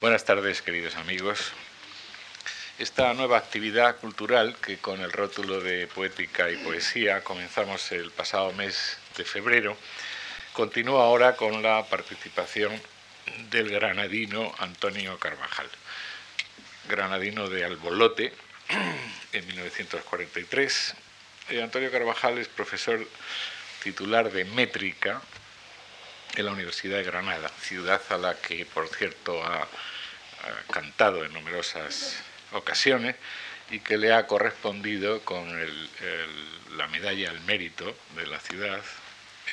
Buenas tardes, queridos amigos. Esta nueva actividad cultural que con el rótulo de poética y poesía comenzamos el pasado mes de febrero, continúa ahora con la participación del granadino Antonio Carvajal, granadino de Albolote en 1943. Eh, Antonio Carvajal es profesor titular de métrica en la Universidad de Granada, ciudad a la que, por cierto, ha, cantado en numerosas ocasiones y que le ha correspondido con la medalla al mérito de la ciudad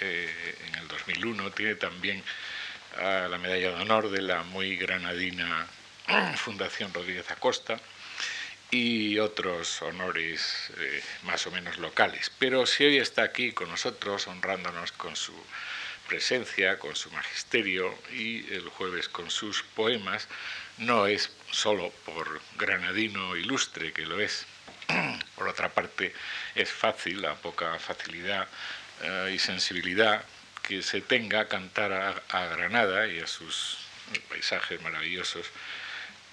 eh, en el 2001. Tiene también ah, la medalla de honor de la muy granadina Fundación Rodríguez Acosta y otros honores eh, más o menos locales. Pero si hoy está aquí con nosotros, honrándonos con su presencia, con su magisterio y el jueves con sus poemas, no es solo por granadino ilustre, que lo es. Por otra parte, es fácil, la poca facilidad eh, y sensibilidad que se tenga cantar a, Granada y a sus paisajes maravillosos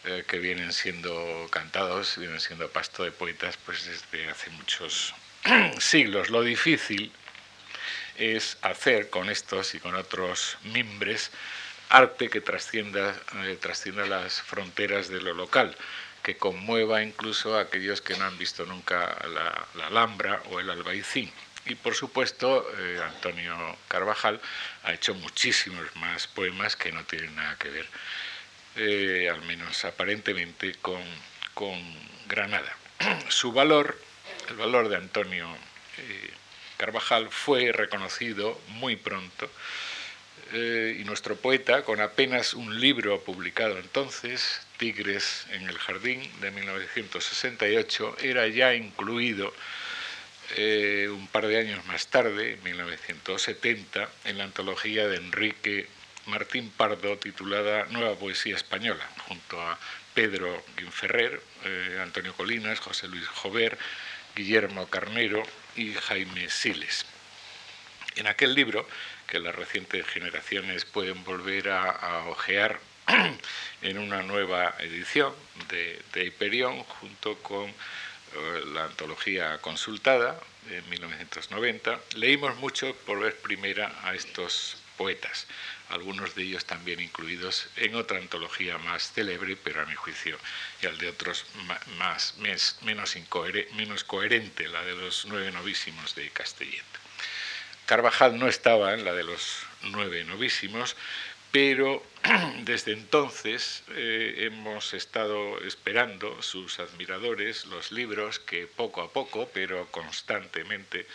eh, que vienen siendo cantados, vienen siendo pasto de poetas pues desde hace muchos siglos. Lo difícil es hacer con estos y con otros mimbres arte que trascienda, eh, trascienda las fronteras de lo local, que conmueva incluso a aquellos que no han visto nunca la, Alhambra o el Albaicín. Y por supuesto, eh, Antonio Carvajal ha hecho muchísimos más poemas que no tienen nada que ver, eh, al menos aparentemente, con, con, Granada. Su valor, el valor de Antonio Carvajal fue reconocido muy pronto eh, y nuestro poeta, con apenas un libro publicado entonces, Tigres en el Jardín, de 1968, era ya incluido eh, un par de años más tarde, en 1970, en la antología de Enrique Martín Pardo titulada Nueva Poesía Española, junto a Pedro Guinferrer, eh, Antonio Colinas, José Luis Jover, Guillermo Carnero y Jaime Siles. En aquel libro, que las recientes generaciones pueden volver a, ojear en una nueva edición de, de Hyperion, junto con eh, la antología consultada en 1990, leímos mucho por vez primera a estos poetas, algunos de ellos también incluidos en otra antología más célebre, pero a mi juicio y al de otros más, menos, menos coherente, la de los nueve novísimos de Castellet. Carvajal no estaba en la de los nueve novísimos, pero desde entonces eh, hemos estado esperando sus admiradores los libros que poco a poco, pero constantemente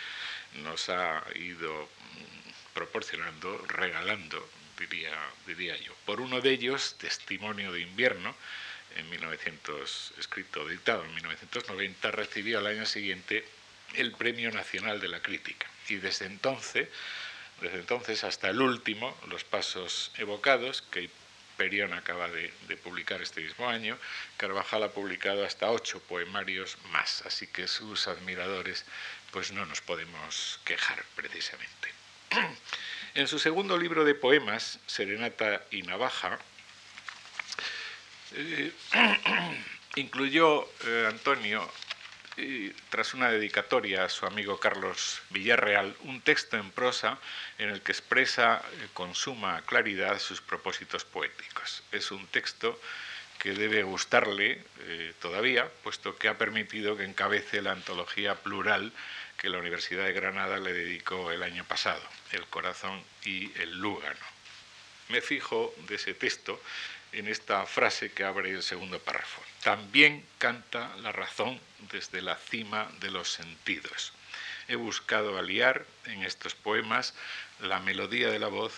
nos ha ido mm, proporcionando, regalando, diría, diría yo. Por uno de ellos, Testimonio de invierno, en 1900, escrito, dictado en 1990, recibió al año siguiente el Premio Nacional de la Crítica y desde entonces, desde entonces hasta el último, los pasos evocados, que Perión acaba de, publicar este mismo año, Carvajal ha publicado hasta ocho poemarios más, así que sus admiradores pues no nos podemos quejar precisamente. En su segundo libro de poemas, Serenata y Navaja, eh, incluyó eh, Antonio tras una dedicatoria a su amigo Carlos Villarreal, un texto en prosa en el que expresa eh, con suma claridad sus propósitos poéticos. Es un texto que debe gustarle todavía, puesto que ha permitido que encabece la antología plural que la Universidad de Granada le dedicó el año pasado, El corazón y el lúgano. Me fijo de ese texto en esta frase que abre el segundo párrafo. También canta la razón desde la cima de los sentidos. He buscado aliar en estos poemas la melodía de la voz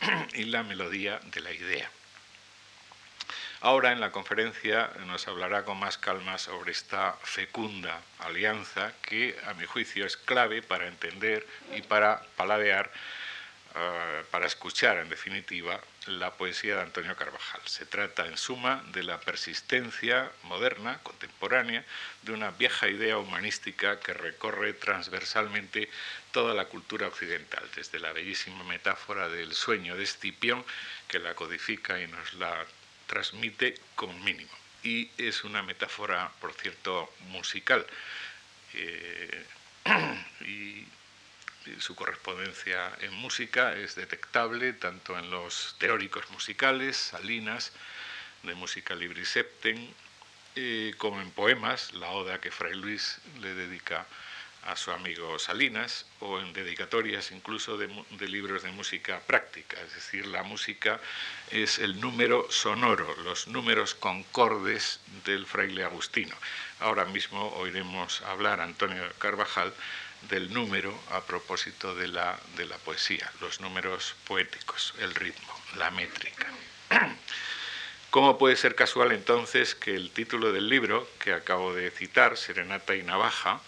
y la melodía de la idea. Ahora en la conferencia nos hablará con más calma sobre esta fecunda alianza que a mi juicio es clave para entender y para paladear eh, para escuchar, en definitiva, la poesía de Antonio Carvajal. Se trata, en suma, de la persistencia moderna, contemporánea, de una vieja idea humanística que recorre transversalmente toda la cultura occidental, desde la bellísima metáfora del sueño de Escipión, que la codifica y nos la transmite con mínimo. Y es una metáfora, por cierto, musical. Eh, y su correspondencia en música es detectable tanto en los teóricos musicales, Salinas, de música librisepten, eh, como en poemas, la oda que Fray Luis le dedica su amigo Salinas, o en dedicatorias incluso de, libros de música práctica, es decir, la música es el número sonoro, los números concordes del fraile agustino. Ahora mismo oiremos hablar Antonio Carvajal del número a propósito de la, de la poesía, los números poéticos, el ritmo, la métrica. ¿Cómo puede ser casual entonces que el título del libro que acabo de citar, Serenata y Navaja,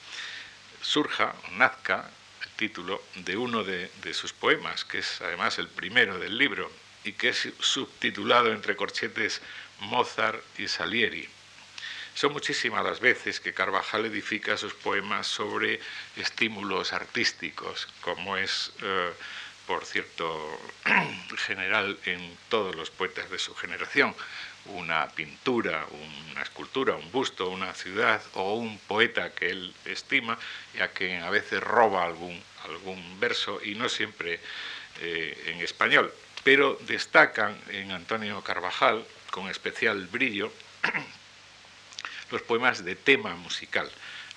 surja, nazca, el título de uno de, sus poemas, que es además el primero del libro y que es subtitulado entre corchetes Mozart y Salieri? Son muchísimas las veces que Carvajal edifica sus poemas sobre estímulos artísticos, como es, eh, por cierto, general en todos los poetas de su generación. Una pintura, una escultura, un busto, una ciudad o un poeta que él estima, ya que a veces roba algún, algún verso y no siempre eh, en español. Pero destacan en Antonio Carvajal, con especial brillo, los poemas de tema musical,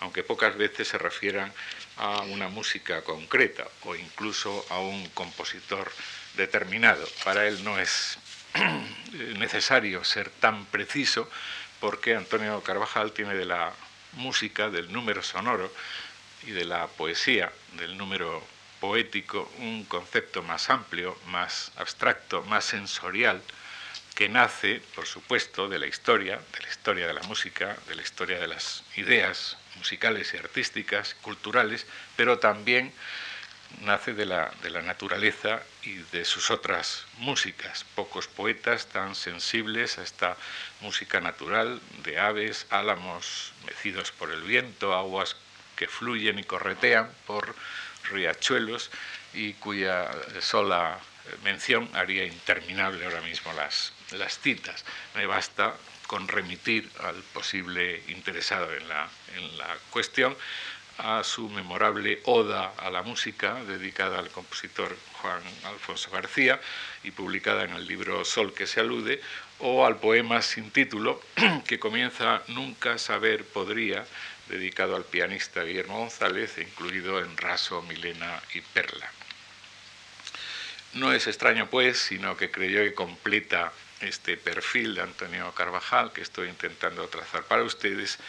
aunque pocas veces se refieran a una música concreta o incluso a un compositor determinado. Para él no es necesario ser tan preciso porque Antonio Carvajal tiene de la música, del número sonoro y de la poesía, del número poético, un concepto más amplio, más abstracto, más sensorial, que nace, por supuesto, de la historia, de la historia de la música, de la historia de las ideas musicales y artísticas, culturales, pero también nace de la, de la naturaleza y de sus otras músicas. Pocos poetas tan sensibles a esta música natural de aves, álamos mecidos por el viento, aguas que fluyen y corretean por riachuelos y cuya sola mención haría interminable ahora mismo las, las citas. Me basta con remitir al posible interesado en la, en la cuestión a su memorable Oda a la música dedicada al compositor Juan Alfonso García y publicada en el libro Sol que se alude, o al poema sin título que comienza Nunca saber podría, dedicado al pianista Guillermo González, incluido en Raso, Milena y Perla. No es extraño, pues, sino que creyó que completa este perfil de Antonio Carvajal que estoy intentando trazar. Para ustedes,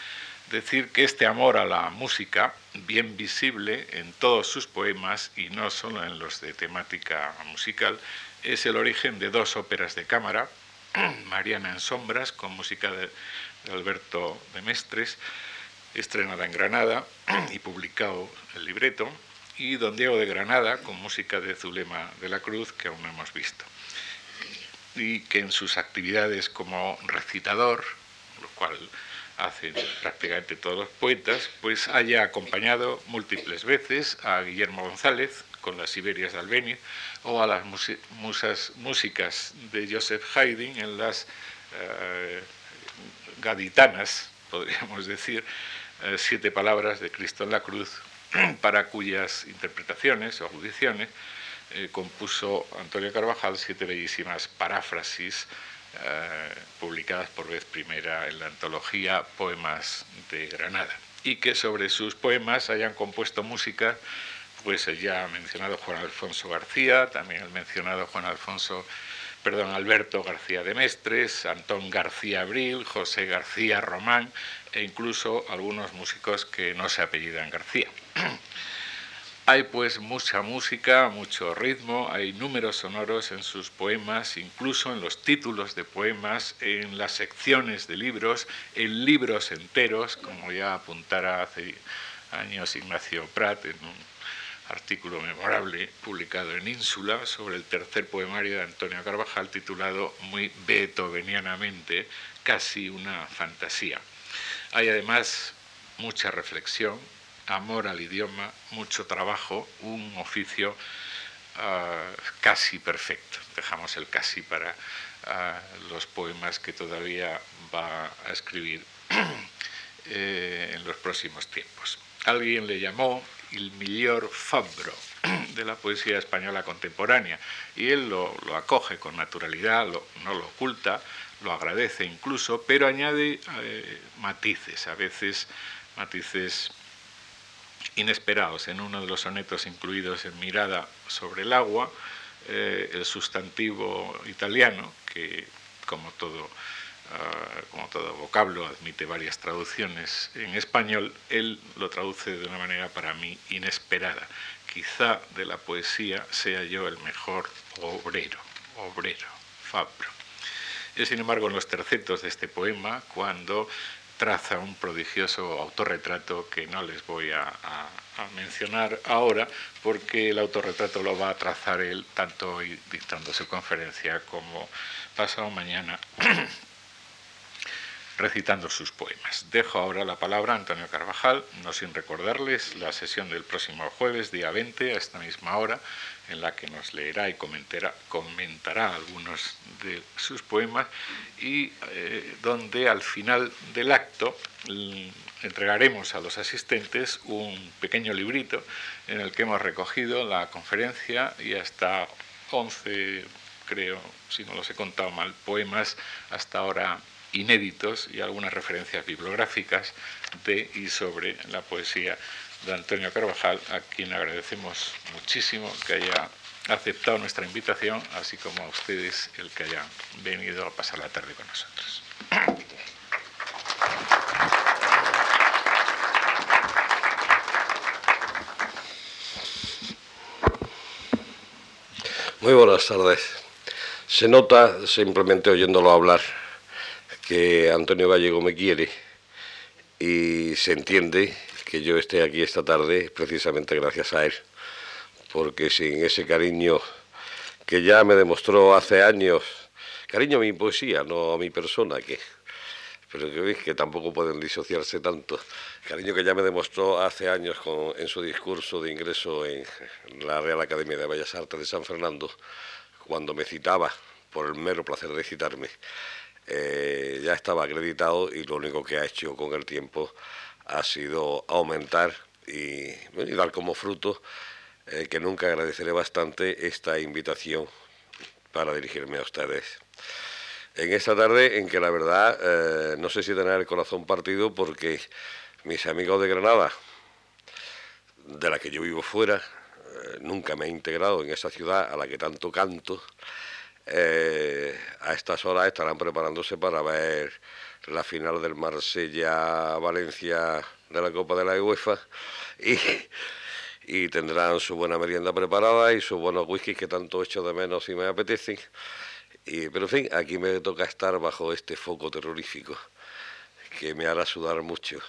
decir que este amor a la música, bien visible en todos sus poemas y no solo en los de temática musical, es el origen de dos óperas de cámara, Mariana en Sombras, con música de Alberto de Mestres, estrenada en Granada y publicado el libreto, y Don Diego de Granada, con música de Zulema de la Cruz, que aún no hemos visto y que en sus actividades como recitador, lo cual hacen prácticamente todos los poetas, pues haya acompañado múltiples veces a Guillermo González con las Siberias de Albéniz o a las musas, músicas de Joseph Haydn en las eh, gaditanas, podríamos decir, eh, siete palabras de Cristo en la cruz, para cuyas interpretaciones o audiciones eh, compuso Antonio Carvajal siete bellísimas paráfrasis eh, publicadas por vez primera en la antología Poemas de Granada y que sobre sus poemas hayan compuesto música pues el ya mencionado Juan Alfonso García, también el mencionado Juan Alfonso, perdón, Alberto García de Mestres, Antón García Abril, José García Román e incluso algunos músicos que no se apellidan García. Hay pues mucha música, mucho ritmo, hay números sonoros en sus poemas, incluso en los títulos de poemas, en las secciones de libros, en libros enteros, como ya apuntara hace años Ignacio Prat en un artículo memorable publicado en Ínsula sobre el tercer poemario de Antonio Carvajal titulado muy beethovenianamente Casi una fantasía. Hay además mucha reflexión, amor al idioma, mucho trabajo, un oficio ah, casi perfecto. Dejamos el casi para los poemas que todavía va a escribir eh, en los próximos tiempos. Alguien le llamó el mejor fabro de la poesía española contemporánea y él lo, acoge con naturalidad, no lo oculta, lo agradece incluso, pero añade eh, matices, a veces matices inesperados. En uno de los sonetos incluidos en Mirada sobre el agua, eh, el sustantivo italiano, que como todo, ah, como todo vocablo admite varias traducciones en español, él lo traduce de una manera para mí inesperada. Quizá de la poesía sea yo el mejor obrero, obrero, fabro. Y sin embargo, en los tercetos de este poema, cuando traza un prodigioso autorretrato que no les voy a, mencionar ahora, porque el autorretrato lo va a trazar él tanto hoy dictando su conferencia como pasado mañana recitando sus poemas. Dejo ahora la palabra a Antonio Carvajal, no sin recordarles la sesión del próximo jueves, día 20, a esta misma hora, en la que nos leerá y comentará, algunos de sus poemas y eh, donde al final del acto mm, entregaremos a los asistentes un pequeño librito en el que hemos recogido la conferencia y hasta 11, creo, si no los he contado mal, poemas hasta ahora inéditos y algunas referencias bibliográficas de y sobre la poesía de Antonio Carvajal, a quien agradecemos muchísimo que haya aceptado nuestra invitación, así como a ustedes el que hayan venido a pasar la tarde con nosotros. Muy buenas tardes. Se nota, simplemente oyéndolo hablar, que Antonio Gallego me quiere y se entiende que yo esté aquí esta tarde precisamente gracias a él, porque sin ese cariño que ya me demostró hace años, cariño a mi poesía, no a mi persona, que pero que, que tampoco pueden disociarse tanto. Cariño que ya me demostró hace años en su discurso de ingreso en la Real Academia de Bellas Artes de San Fernando, cuando me citaba, por el mero placer de citarme, eh, ya estaba acreditado y lo único que ha hecho con el tiempo ha sido aumentar y, dar como fruto eh, que nunca agradeceré bastante esta invitación para dirigirme a ustedes. En esta tarde en que la verdad eh, no sé si tener el corazón partido porque mis amigos de Granada, de la que yo vivo fuera, eh, nunca me he integrado en esa ciudad a la que tanto canto, a estas horas estarán preparándose para ver la final del Marsella-Valencia de la Copa de la UEFA y, y, tendrán su buena merienda preparada y sus buenos whisky que tanto echo de menos y me apetecen. Y, pero en fin, aquí me toca estar bajo este foco terrorífico que me hará sudar mucho.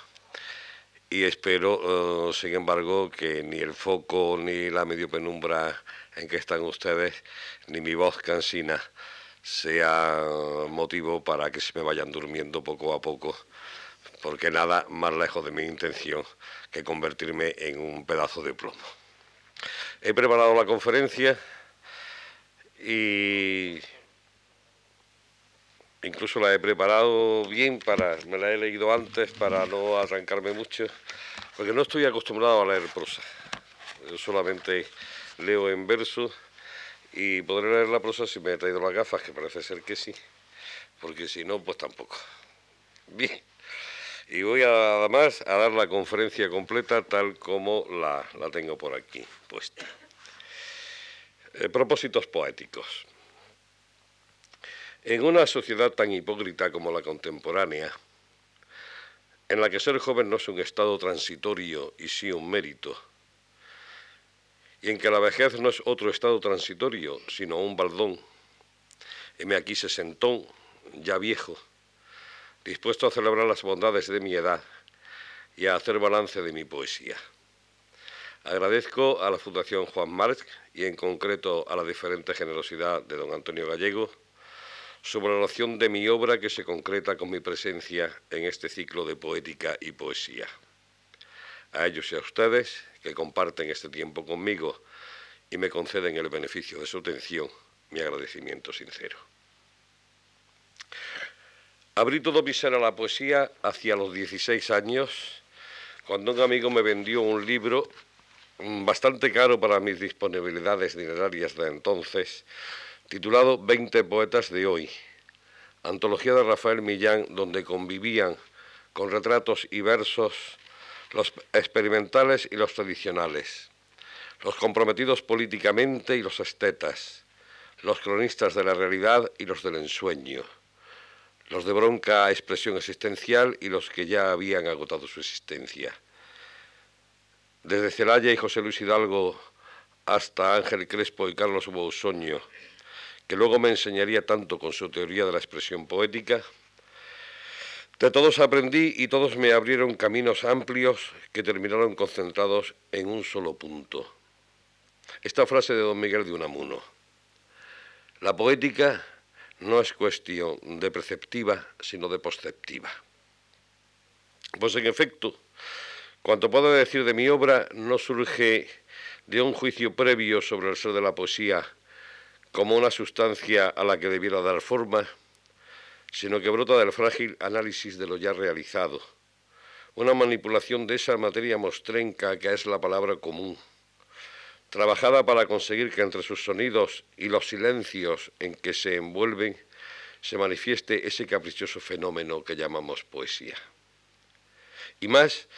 Y espero, eh, sin embargo, que ni el foco ni la medio penumbra en que están ustedes, ni mi voz cansina, sea motivo para que se me vayan durmiendo poco a poco, porque nada más lejos de mi intención que convertirme en un pedazo de plomo. He preparado la conferencia y incluso la he preparado bien para, me la he leído antes para no arrancarme mucho, porque no estoy acostumbrado a leer prosa. Yo solamente leo en verso y podré leer la prosa si me he traído las gafas, que parece ser que sí, porque si no, pues tampoco. Bien, y voy además a dar la conferencia completa tal como la, tengo por aquí puesta. Eh, propósitos poéticos. En una sociedad tan hipócrita como la contemporánea, en la que ser joven no es un estado transitorio y sí un mérito, y en que la vejez no es otro estado transitorio, sino un baldón. Heme aquí sesentón, ya viejo, dispuesto a celebrar las bondades de mi edad y a hacer balance de mi poesía. Agradezco a la Fundación Juan Marc y en concreto a la diferente generosidad de don Antonio Gallego su valoración de mi obra que se concreta con mi presencia en este ciclo de poética y poesía. A ellos y a ustedes que comparten este tiempo conmigo y me conceden el beneficio de su atención, mi agradecimiento sincero. Abrí todo mi ser a la poesía hacia los 16 años, cuando un amigo me vendió un libro mm, bastante caro para mis disponibilidades dinerarias de entonces, titulado 20 poetas de hoy, antología de Rafael Millán, donde convivían con retratos y versos los experimentales y los tradicionales, los comprometidos políticamente y los estetas, los cronistas de la realidad y los del ensueño, los de bronca expresión existencial y los que ya habían agotado su existencia. Desde Celaya y José Luis Hidalgo hasta Ángel Crespo y Carlos Bousoño, que luego me enseñaría tanto con su teoría de la expresión poética, de todos aprendí y todos me abrieron caminos amplios que terminaron concentrados en un solo punto. Esta frase de don Miguel de Unamuno. La poética no es cuestión de preceptiva, sino de posceptiva. Pues en efecto, cuanto puedo decir de mi obra no surge de un juicio previo sobre el ser de la poesía como una sustancia a la que debiera dar forma, sino que brota del frágil análisis de lo ya realizado, una manipulación de esa materia mostrenca que es la palabra común, trabajada para conseguir que entre sus sonidos y los silencios en que se envuelven se manifieste ese caprichoso fenómeno que llamamos poesía. Y más,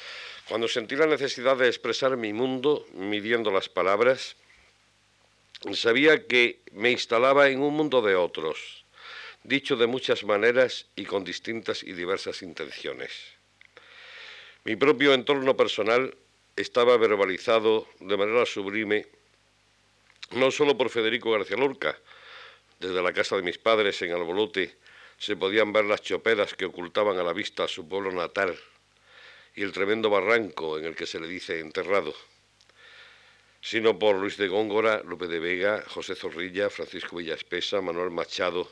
cuando sentí la necesidad de expresar mi mundo midiendo las palabras, sabía que me instalaba en un mundo de otros, dicho de muchas maneras y con distintas y diversas intenciones. Mi propio entorno personal estaba verbalizado de manera sublime no solo por Federico García Lorca, desde la casa de mis padres en Albolote se podían ver las choperas que ocultaban a la vista su pueblo natal y el tremendo barranco en el que se le dice enterrado sino por Luis de Góngora, Lope de Vega, José Zorrilla, Francisco Villaspesa, Manuel Machado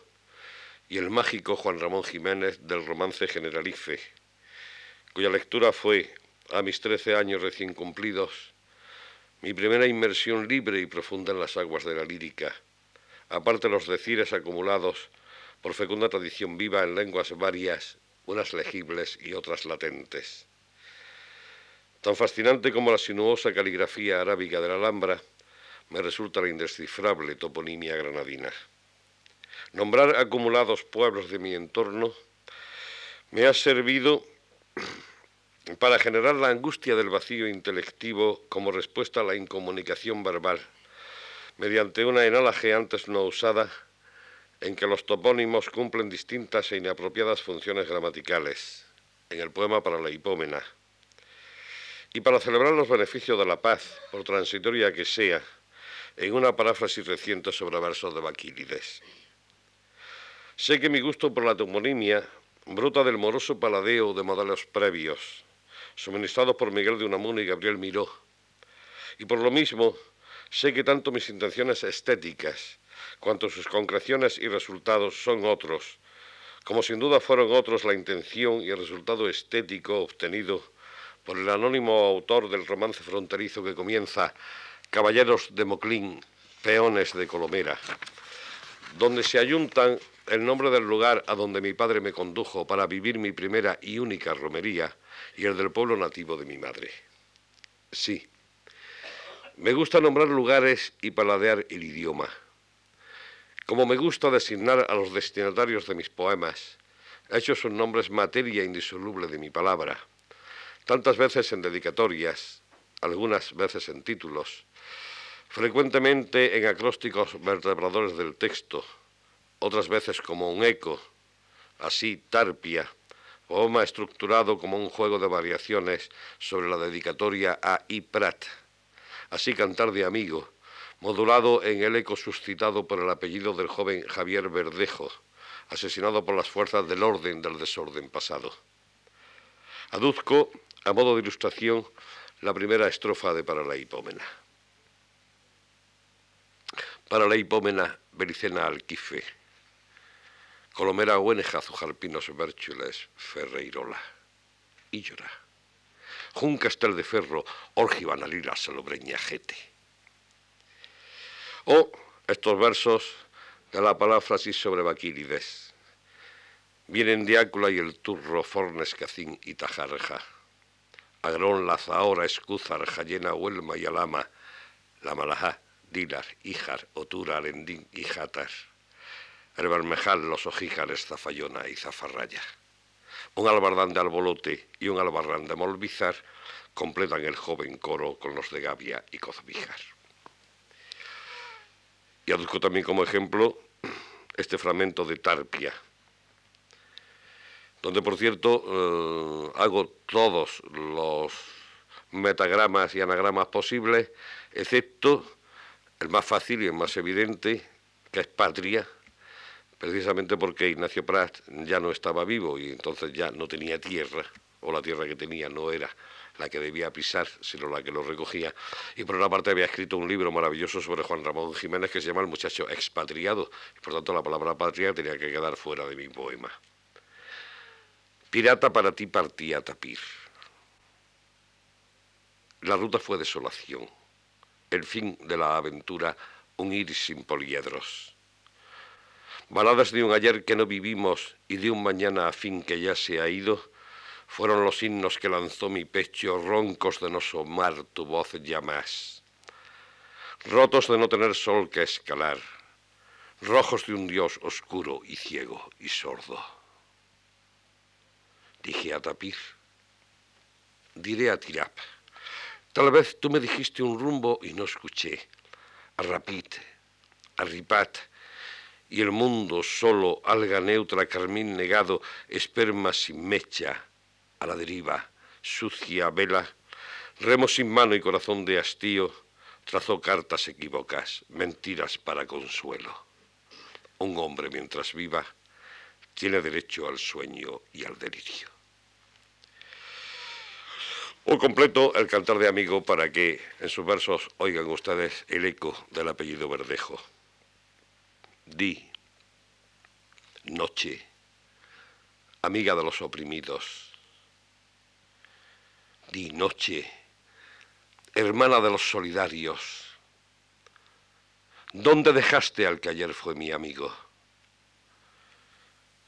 y el mágico Juan Ramón Jiménez del romance Generalife, cuya lectura fue, a mis trece años recién cumplidos, mi primera inmersión libre y profunda en las aguas de la lírica, aparte los decires acumulados por fecunda tradición viva en lenguas varias, unas legibles y otras latentes. Tan fascinante como la sinuosa caligrafía arábiga de la Alhambra, me resulta la indescifrable toponimia granadina. Nombrar acumulados pueblos de mi entorno me ha servido para generar la angustia del vacío intelectivo como respuesta a la incomunicación verbal, mediante una enalaje antes no usada en que los topónimos cumplen distintas e inapropiadas funciones gramaticales. En el poema para la hipómena, y para celebrar los beneficios de la paz, por transitoria que sea, en una paráfrasis reciente sobre versos de Baquílides. Sé que mi gusto por la toponimia brota del moroso paladeo de modelos previos, suministrados por Miguel de Unamuno y Gabriel Miró. Y por lo mismo, sé que tanto mis intenciones estéticas cuanto sus concreciones y resultados son otros, como sin duda fueron otros la intención y el resultado estético obtenido por el anónimo autor del romance fronterizo que comienza Caballeros de Moclín, peones de Colomera, donde se ayuntan el nombre del lugar a donde mi padre me condujo para vivir mi primera y única romería y el del pueblo nativo de mi madre. Sí, me gusta nombrar lugares y paladear el idioma. Como me gusta designar a los destinatarios de mis poemas, hechos son nombres materia indisoluble de mi palabra tantas veces en dedicatorias, algunas veces en títulos, frecuentemente en acrósticos vertebradores del texto, otras veces como un eco, así Tarpia, poema estructurado como un juego de variaciones sobre la dedicatoria a I. Prat, así Cantar de Amigo, modulado en el eco suscitado por el apellido del joven Javier Verdejo, asesinado por las fuerzas del orden del desorden pasado. Aduzco a modo de ilustración, la primera estrofa de Para la hipómena. Para la hipómena, Bericena Alquife, Colomera Hueneja, Zujalpinos Berchules, Ferreirola, y llora. Jun castel de ferro, orgivan alila salobreñajete. O estos versos de la palabra sobre Baquílides. Vienen Diácula y el turro, Fornes, Cacín y Tajarja. Agrón, Lazahora, Escúzar, Jayena, Huelma y Alama, La Malajá, Dilar, Ijar, Otura, Arendín y Jatar. El Bermejal, Los Ojíjares, Zafayona y Zafarraya. Un albardán de Albolote y un albarrán de Molbizar completan el joven coro con los de Gavia y Cozbíjar. Y aduzco también como ejemplo este fragmento de Tarpia, donde por cierto eh, hago todos los metagramas y anagramas posibles, excepto el más fácil y el más evidente, que es patria, precisamente porque Ignacio Prat ya no estaba vivo y entonces ya no tenía tierra, o la tierra que tenía no era la que debía pisar, sino la que lo recogía. Y por una parte había escrito un libro maravilloso sobre Juan Ramón Jiménez que se llama El muchacho expatriado, y por tanto la palabra patria tenía que quedar fuera de mi poema. Pirata para ti partía Tapir. La ruta fue desolación, el fin de la aventura un ir sin poliedros. Baladas de un ayer que no vivimos y de un mañana a fin que ya se ha ido, fueron los himnos que lanzó mi pecho, roncos de no somar tu voz ya más. Rotos de no tener sol que escalar, rojos de un dios oscuro y ciego y sordo. Dije a Tapir, diré a Tirap. Tal vez tú me dijiste un rumbo y no escuché. A Rapit, a Ripat, y el mundo solo, alga neutra, carmín negado, esperma sin mecha, a la deriva, sucia vela, remo sin mano y corazón de hastío, trazó cartas equívocas, mentiras para consuelo. Un hombre mientras viva tiene derecho al sueño y al delirio. Un completo el cantar de amigo para que en sus versos oigan ustedes el eco del apellido Verdejo. Di, noche, amiga de los oprimidos. Di, noche, hermana de los solidarios. ¿Dónde dejaste al que ayer fue mi amigo?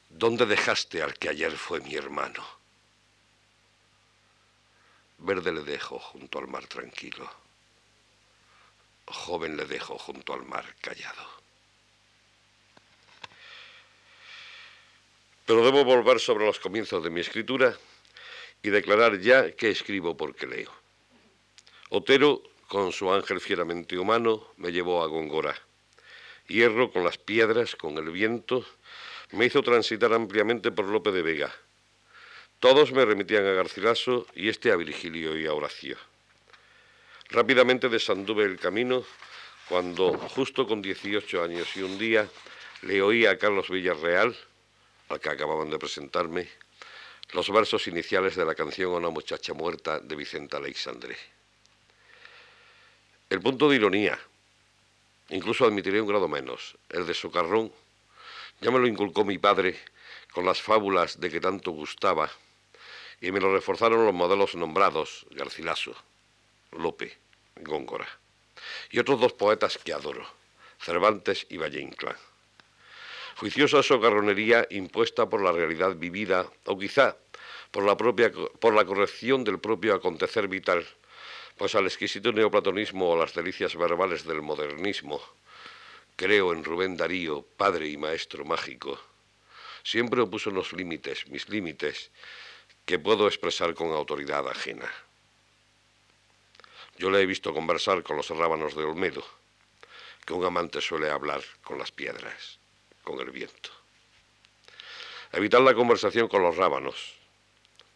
¿Dónde dejaste al que ayer fue mi hermano? Verde le dejo junto al mar tranquilo. Joven le dejo junto al mar callado. Pero debo volver sobre los comienzos de mi escritura y declarar ya que escribo porque leo. Otero, con su ángel fieramente humano, me llevó a Góngora. Hierro con las piedras, con el viento, me hizo transitar ampliamente por Lope de Vega todos me remitían a Garcilaso y este a Virgilio y a Horacio. Rápidamente desanduve el camino cuando, justo con 18 años y un día, le oí a Carlos Villarreal, al que acababan de presentarme, los versos iniciales de la canción Una muchacha muerta de Vicente Alexandre. El punto de ironía, incluso admitiré un grado menos, el de socarrón, ya me lo inculcó mi padre con las fábulas de que tanto gustaba y me lo reforzaron los modelos nombrados, Garcilaso, Lope, Góngora, y otros dos poetas que adoro, Cervantes y Valle Inclán. Juiciosa socarronería impuesta por la realidad vivida, o quizá por la, propia, por la corrección del propio acontecer vital, pues al exquisito neoplatonismo o las delicias verbales del modernismo, creo en Rubén Darío, padre y maestro mágico, siempre opuso unos límites, mis límites, que puedo expresar con autoridad ajena. Yo le he visto conversar con los rábanos de Olmedo, que un amante suele hablar con las piedras, con el viento. Evitar la conversación con los rábanos,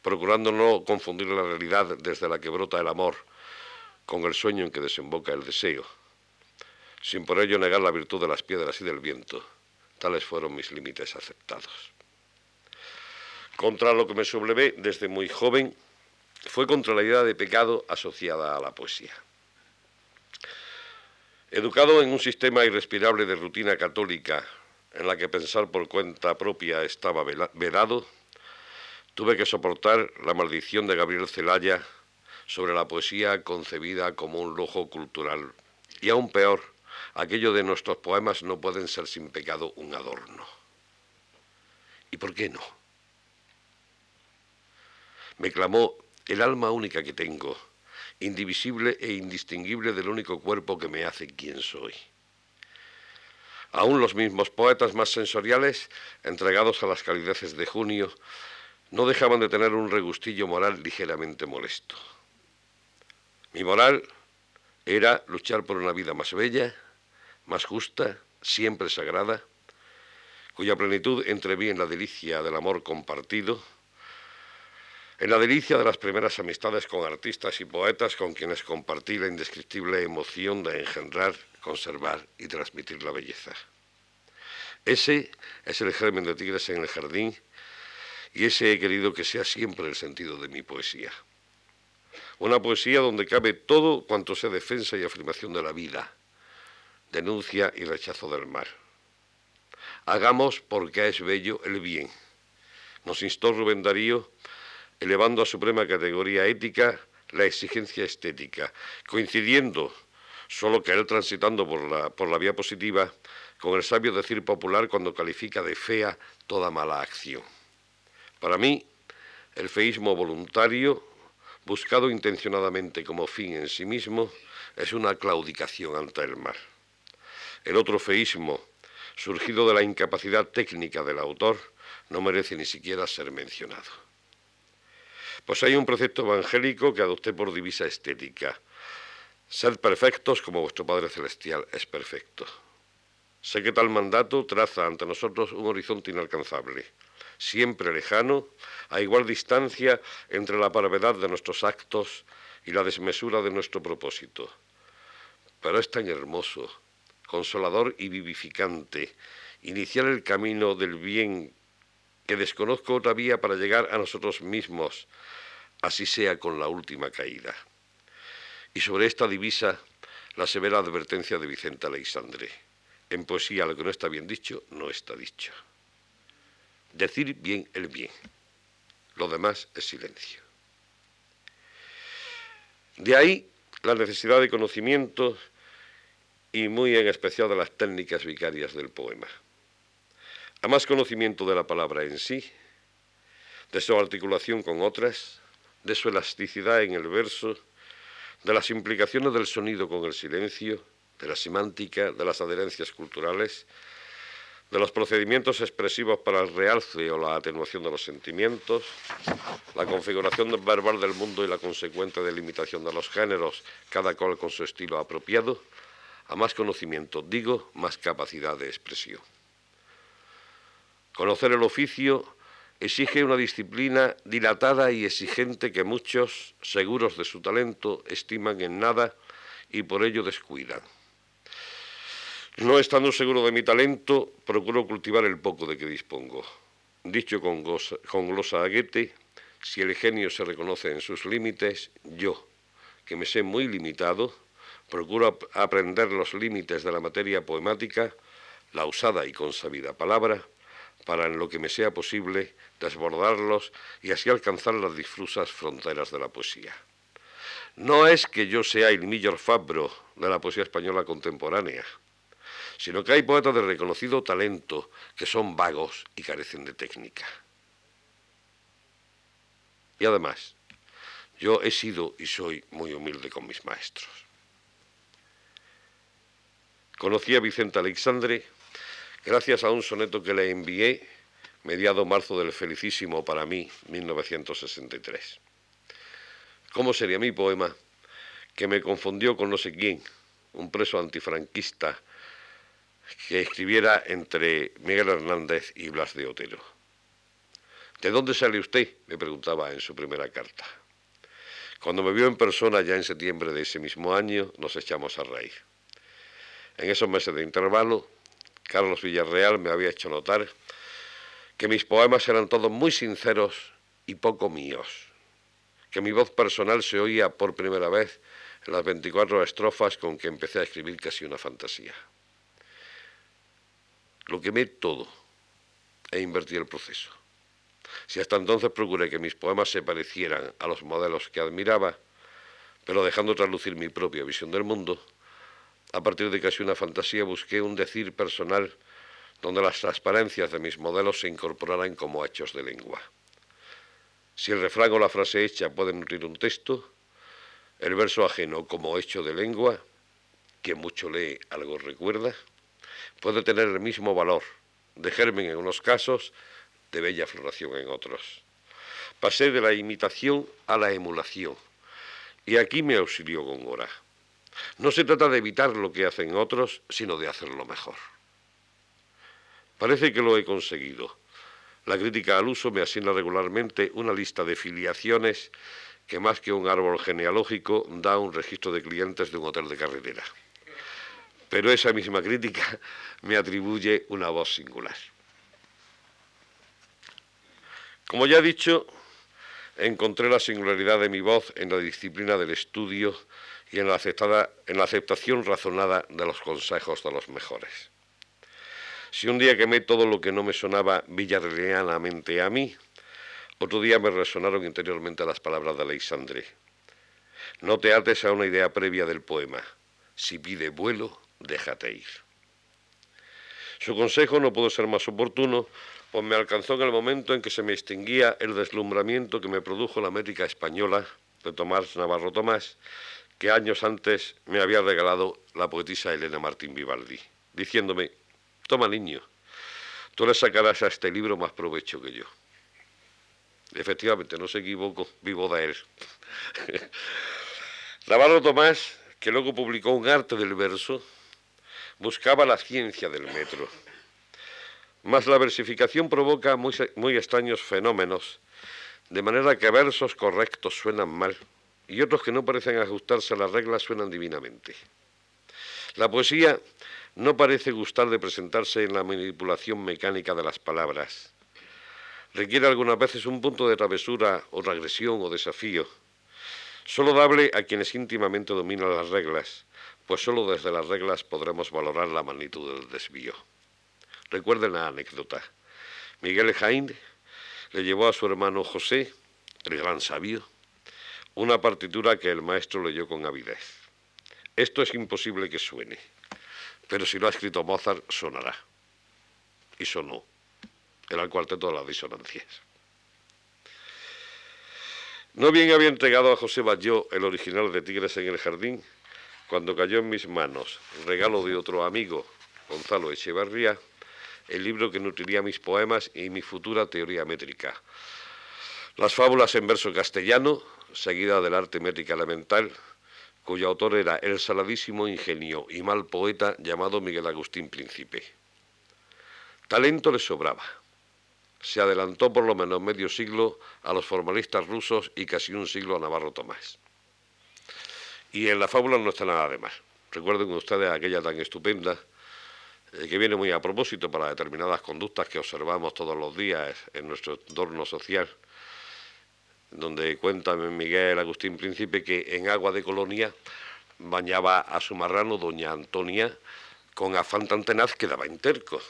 procurando no confundir la realidad desde la que brota el amor con el sueño en que desemboca el deseo, sin por ello negar la virtud de las piedras y del viento, tales fueron mis límites aceptados contra lo que me sublevé desde muy joven fue contra la idea de pecado asociada a la poesía. Educado en un sistema irrespirable de rutina católica en la que pensar por cuenta propia estaba vedado, tuve que soportar la maldición de Gabriel Celaya sobre la poesía concebida como un lujo cultural. Y aún peor, aquello de nuestros poemas no pueden ser sin pecado un adorno. ¿Y por qué no? Me clamó el alma única que tengo, indivisible e indistinguible del único cuerpo que me hace quien soy. Aún los mismos poetas más sensoriales, entregados a las calideces de junio, no dejaban de tener un regustillo moral ligeramente molesto. Mi moral era luchar por una vida más bella, más justa, siempre sagrada, cuya plenitud entreví en la delicia del amor compartido, en la delicia de las primeras amistades con artistas y poetas con quienes compartí la indescriptible emoción de engendrar, conservar y transmitir la belleza. Ese es el germen de Tigres en el Jardín y ese he querido que sea siempre el sentido de mi poesía. Una poesía donde cabe todo cuanto sea defensa y afirmación de la vida, denuncia y rechazo del mal. Hagamos porque es bello el bien. Nos instó Rubén Darío elevando a suprema categoría ética la exigencia estética, coincidiendo, solo que él transitando por la, por la vía positiva, con el sabio decir popular cuando califica de fea toda mala acción. Para mí, el feísmo voluntario, buscado intencionadamente como fin en sí mismo, es una claudicación ante el mar. El otro feísmo, surgido de la incapacidad técnica del autor, no merece ni siquiera ser mencionado. Pues hay un precepto evangélico que adopté por divisa estética. Sed perfectos como vuestro Padre Celestial es perfecto. Sé que tal mandato traza ante nosotros un horizonte inalcanzable, siempre lejano, a igual distancia entre la parvedad de nuestros actos y la desmesura de nuestro propósito. Pero es tan hermoso, consolador y vivificante iniciar el camino del bien que desconozco otra vía para llegar a nosotros mismos, así sea con la última caída. Y sobre esta divisa, la severa advertencia de Vicente Alexandre. En poesía lo que no está bien dicho, no está dicho. Decir bien el bien. Lo demás es silencio. De ahí la necesidad de conocimiento y muy en especial de las técnicas vicarias del poema. A más conocimiento de la palabra en sí, de su articulación con otras, de su elasticidad en el verso, de las implicaciones del sonido con el silencio, de la semántica, de las adherencias culturales, de los procedimientos expresivos para el realce o la atenuación de los sentimientos, la configuración verbal del mundo y la consecuente delimitación de los géneros, cada cual con su estilo apropiado, a más conocimiento, digo, más capacidad de expresión. Conocer el oficio exige una disciplina dilatada y exigente que muchos, seguros de su talento, estiman en nada y por ello descuidan. No estando seguro de mi talento, procuro cultivar el poco de que dispongo. Dicho con, con glosa aguete, si el genio se reconoce en sus límites, yo, que me sé muy limitado, procuro aprender los límites de la materia poemática, la usada y consabida palabra, para en lo que me sea posible desbordarlos y así alcanzar las difusas fronteras de la poesía. No es que yo sea el millor fabro de la poesía española contemporánea, sino que hay poetas de reconocido talento que son vagos y carecen de técnica. Y además, yo he sido y soy muy humilde con mis maestros. Conocí a Vicente Alexandre gracias a un soneto que le envié mediado marzo del felicísimo para mí 1963. ¿Cómo sería mi poema que me confundió con no sé quién, un preso antifranquista que escribiera entre Miguel Hernández y Blas de Otero? ¿De dónde sale usted? me preguntaba en su primera carta. Cuando me vio en persona ya en septiembre de ese mismo año, nos echamos a reír. En esos meses de intervalo, Carlos Villarreal me había hecho notar que mis poemas eran todos muy sinceros y poco míos, que mi voz personal se oía por primera vez en las 24 estrofas con que empecé a escribir casi una fantasía. Lo quemé todo e invertí el proceso. Si hasta entonces procuré que mis poemas se parecieran a los modelos que admiraba, pero dejando traslucir mi propia visión del mundo, a partir de casi una fantasía busqué un decir personal donde las transparencias de mis modelos se incorporaran como hechos de lengua. Si el refrán o la frase hecha puede nutrir un texto, el verso ajeno como hecho de lengua, que mucho lee algo recuerda, puede tener el mismo valor, de germen en unos casos, de bella floración en otros. Pasé de la imitación a la emulación, y aquí me auxilió Góngora. No se trata de evitar lo que hacen otros, sino de hacerlo mejor. Parece que lo he conseguido. La crítica al uso me asigna regularmente una lista de filiaciones que más que un árbol genealógico da un registro de clientes de un hotel de carretera. Pero esa misma crítica me atribuye una voz singular. Como ya he dicho, encontré la singularidad de mi voz en la disciplina del estudio y en la, en la aceptación razonada de los consejos de los mejores. Si un día quemé todo lo que no me sonaba villarreanamente a mí, otro día me resonaron interiormente las palabras de Alexandre. No te ates a una idea previa del poema. Si pide vuelo, déjate ir. Su consejo no pudo ser más oportuno, pues me alcanzó en el momento en que se me extinguía el deslumbramiento que me produjo la métrica española de Tomás Navarro Tomás, que años antes me había regalado la poetisa Elena Martín Vivaldi, diciéndome Toma, niño, tú le sacarás a este libro más provecho que yo. Efectivamente, no se equivoco, vivo de él. Navarro Tomás, que luego publicó un arte del verso, buscaba la ciencia del metro. Mas la versificación provoca muy, muy extraños fenómenos, de manera que versos correctos suenan mal y otros que no parecen ajustarse a las reglas suenan divinamente. La poesía no parece gustar de presentarse en la manipulación mecánica de las palabras. Requiere algunas veces un punto de travesura o regresión o desafío, solo dable a quienes íntimamente dominan las reglas, pues solo desde las reglas podremos valorar la magnitud del desvío. Recuerden la anécdota. Miguel Jaín le llevó a su hermano José, el gran sabio, una partitura que el maestro leyó con avidez. Esto es imposible que suene pero si lo ha escrito Mozart, sonará. Y sonó. Era el cuarteto de las disonancias. No bien había entregado a José Bayó el original de Tigres en el Jardín, cuando cayó en mis manos, regalo de otro amigo, Gonzalo Echevarría, el libro que nutriría mis poemas y mi futura teoría métrica. Las fábulas en verso castellano, seguida del arte métrica elemental, cuyo autor era el saladísimo ingenio y mal poeta llamado Miguel Agustín Príncipe. Talento le sobraba. Se adelantó por lo menos medio siglo a los formalistas rusos y casi un siglo a Navarro Tomás. Y en la fábula no está nada de más. Recuerden ustedes aquella tan estupenda eh, que viene muy a propósito para determinadas conductas que observamos todos los días en nuestro entorno social donde cuenta Miguel Agustín Príncipe que en agua de colonia bañaba a su marrano doña Antonia con afán tan tenaz que daba interco.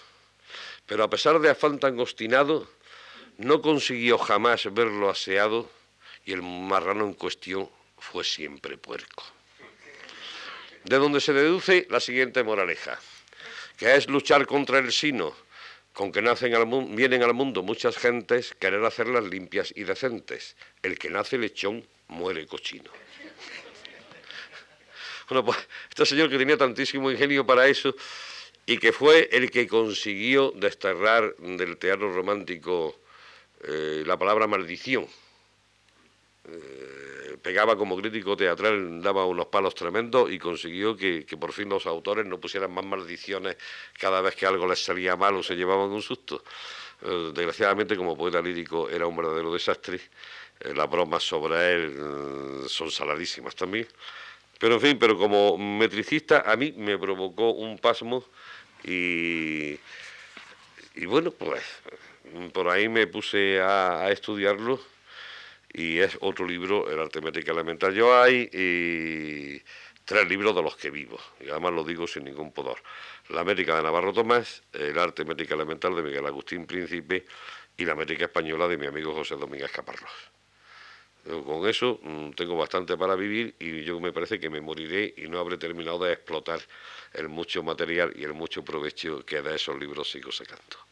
Pero a pesar de afán tan obstinado, no consiguió jamás verlo aseado y el marrano en cuestión fue siempre puerco. De donde se deduce la siguiente moraleja, que es luchar contra el sino, con que nacen al vienen al mundo muchas gentes, querer hacerlas limpias y decentes. El que nace lechón muere cochino. Bueno, pues este señor que tenía tantísimo ingenio para eso y que fue el que consiguió desterrar del teatro romántico eh, la palabra maldición. Eh, pegaba como crítico teatral, daba unos palos tremendos y consiguió que, por fin los autores no pusieran más maldiciones cada vez que algo les salía mal o se llevaban un susto. Eh, desgraciadamente, como poeta lírico, era un verdadero desastre. Eh, las bromas sobre él eh, son saladísimas también. Pero en fin, pero como metricista a mí me provocó un pasmo y, y bueno, pues por ahí me puse a estudiarlo y es otro libro, El arte métrica elemental. Yo hay y tres libros de los que vivo, y además lo digo sin ningún pudor. La métrica de Navarro Tomás, El arte métrica elemental de Miguel Agustín Príncipe y la métrica española de mi amigo José Domínguez Caparrós. Con eso mm, tengo bastante para vivir y yo me parece que me moriré y no habré terminado de explotar el mucho material y el mucho provecho que de esos libros sigo sacando.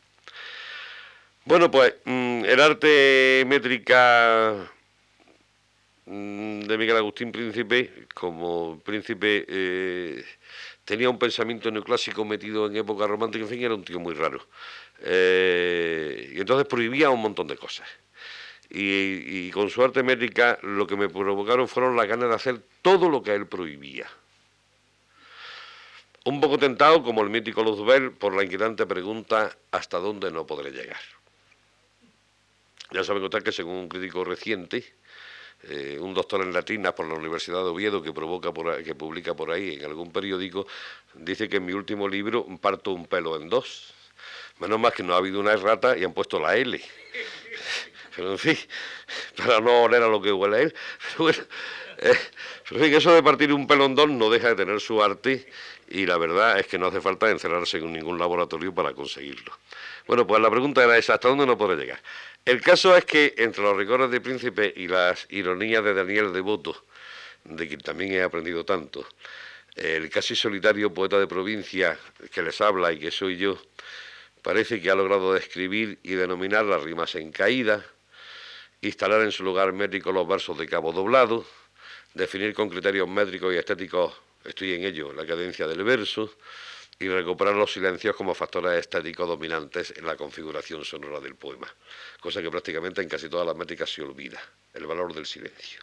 Bueno, pues mm, el arte métrica mm, de Miguel Agustín Príncipe, como príncipe eh, tenía un pensamiento neoclásico metido en época romántica, en fin, era un tío muy raro. Eh, y entonces prohibía un montón de cosas. Y, con su arte métrica lo que me provocaron fueron las ganas de hacer todo lo que él prohibía. Un poco tentado, como el mítico Luzbel, por la inquietante pregunta ¿hasta dónde no podré llegar? Ya saben contar que según un crítico reciente, eh, un doctor en latinas por la Universidad de Oviedo que, provoca que publica por ahí en algún periódico, dice que en mi último libro parto un pelo en dos. Menos más que no ha habido una errata y han puesto la L. Pero en fin, para no oler a lo que huele a él. Pero bueno, eh, en fin, eso de partir un pelo en dos no deja de tener su arte y la verdad es que no hace falta encerrarse en ningún laboratorio para conseguirlo. Bueno, pues la pregunta era esa, ¿hasta dónde no puede llegar? El caso es que entre los rigores de Príncipe y las ironías de Daniel Devoto, de quien también he aprendido tanto, el casi solitario poeta de provincia que les habla y que soy yo, parece que ha logrado describir y denominar las rimas en caída, instalar en su lugar métrico los versos de cabo doblado, definir con criterios métricos y estéticos, estoy en ello, la cadencia del verso, y recuperar los silencios como factores estéticos dominantes en la configuración sonora del poema, cosa que prácticamente en casi todas las métricas se olvida, el valor del silencio.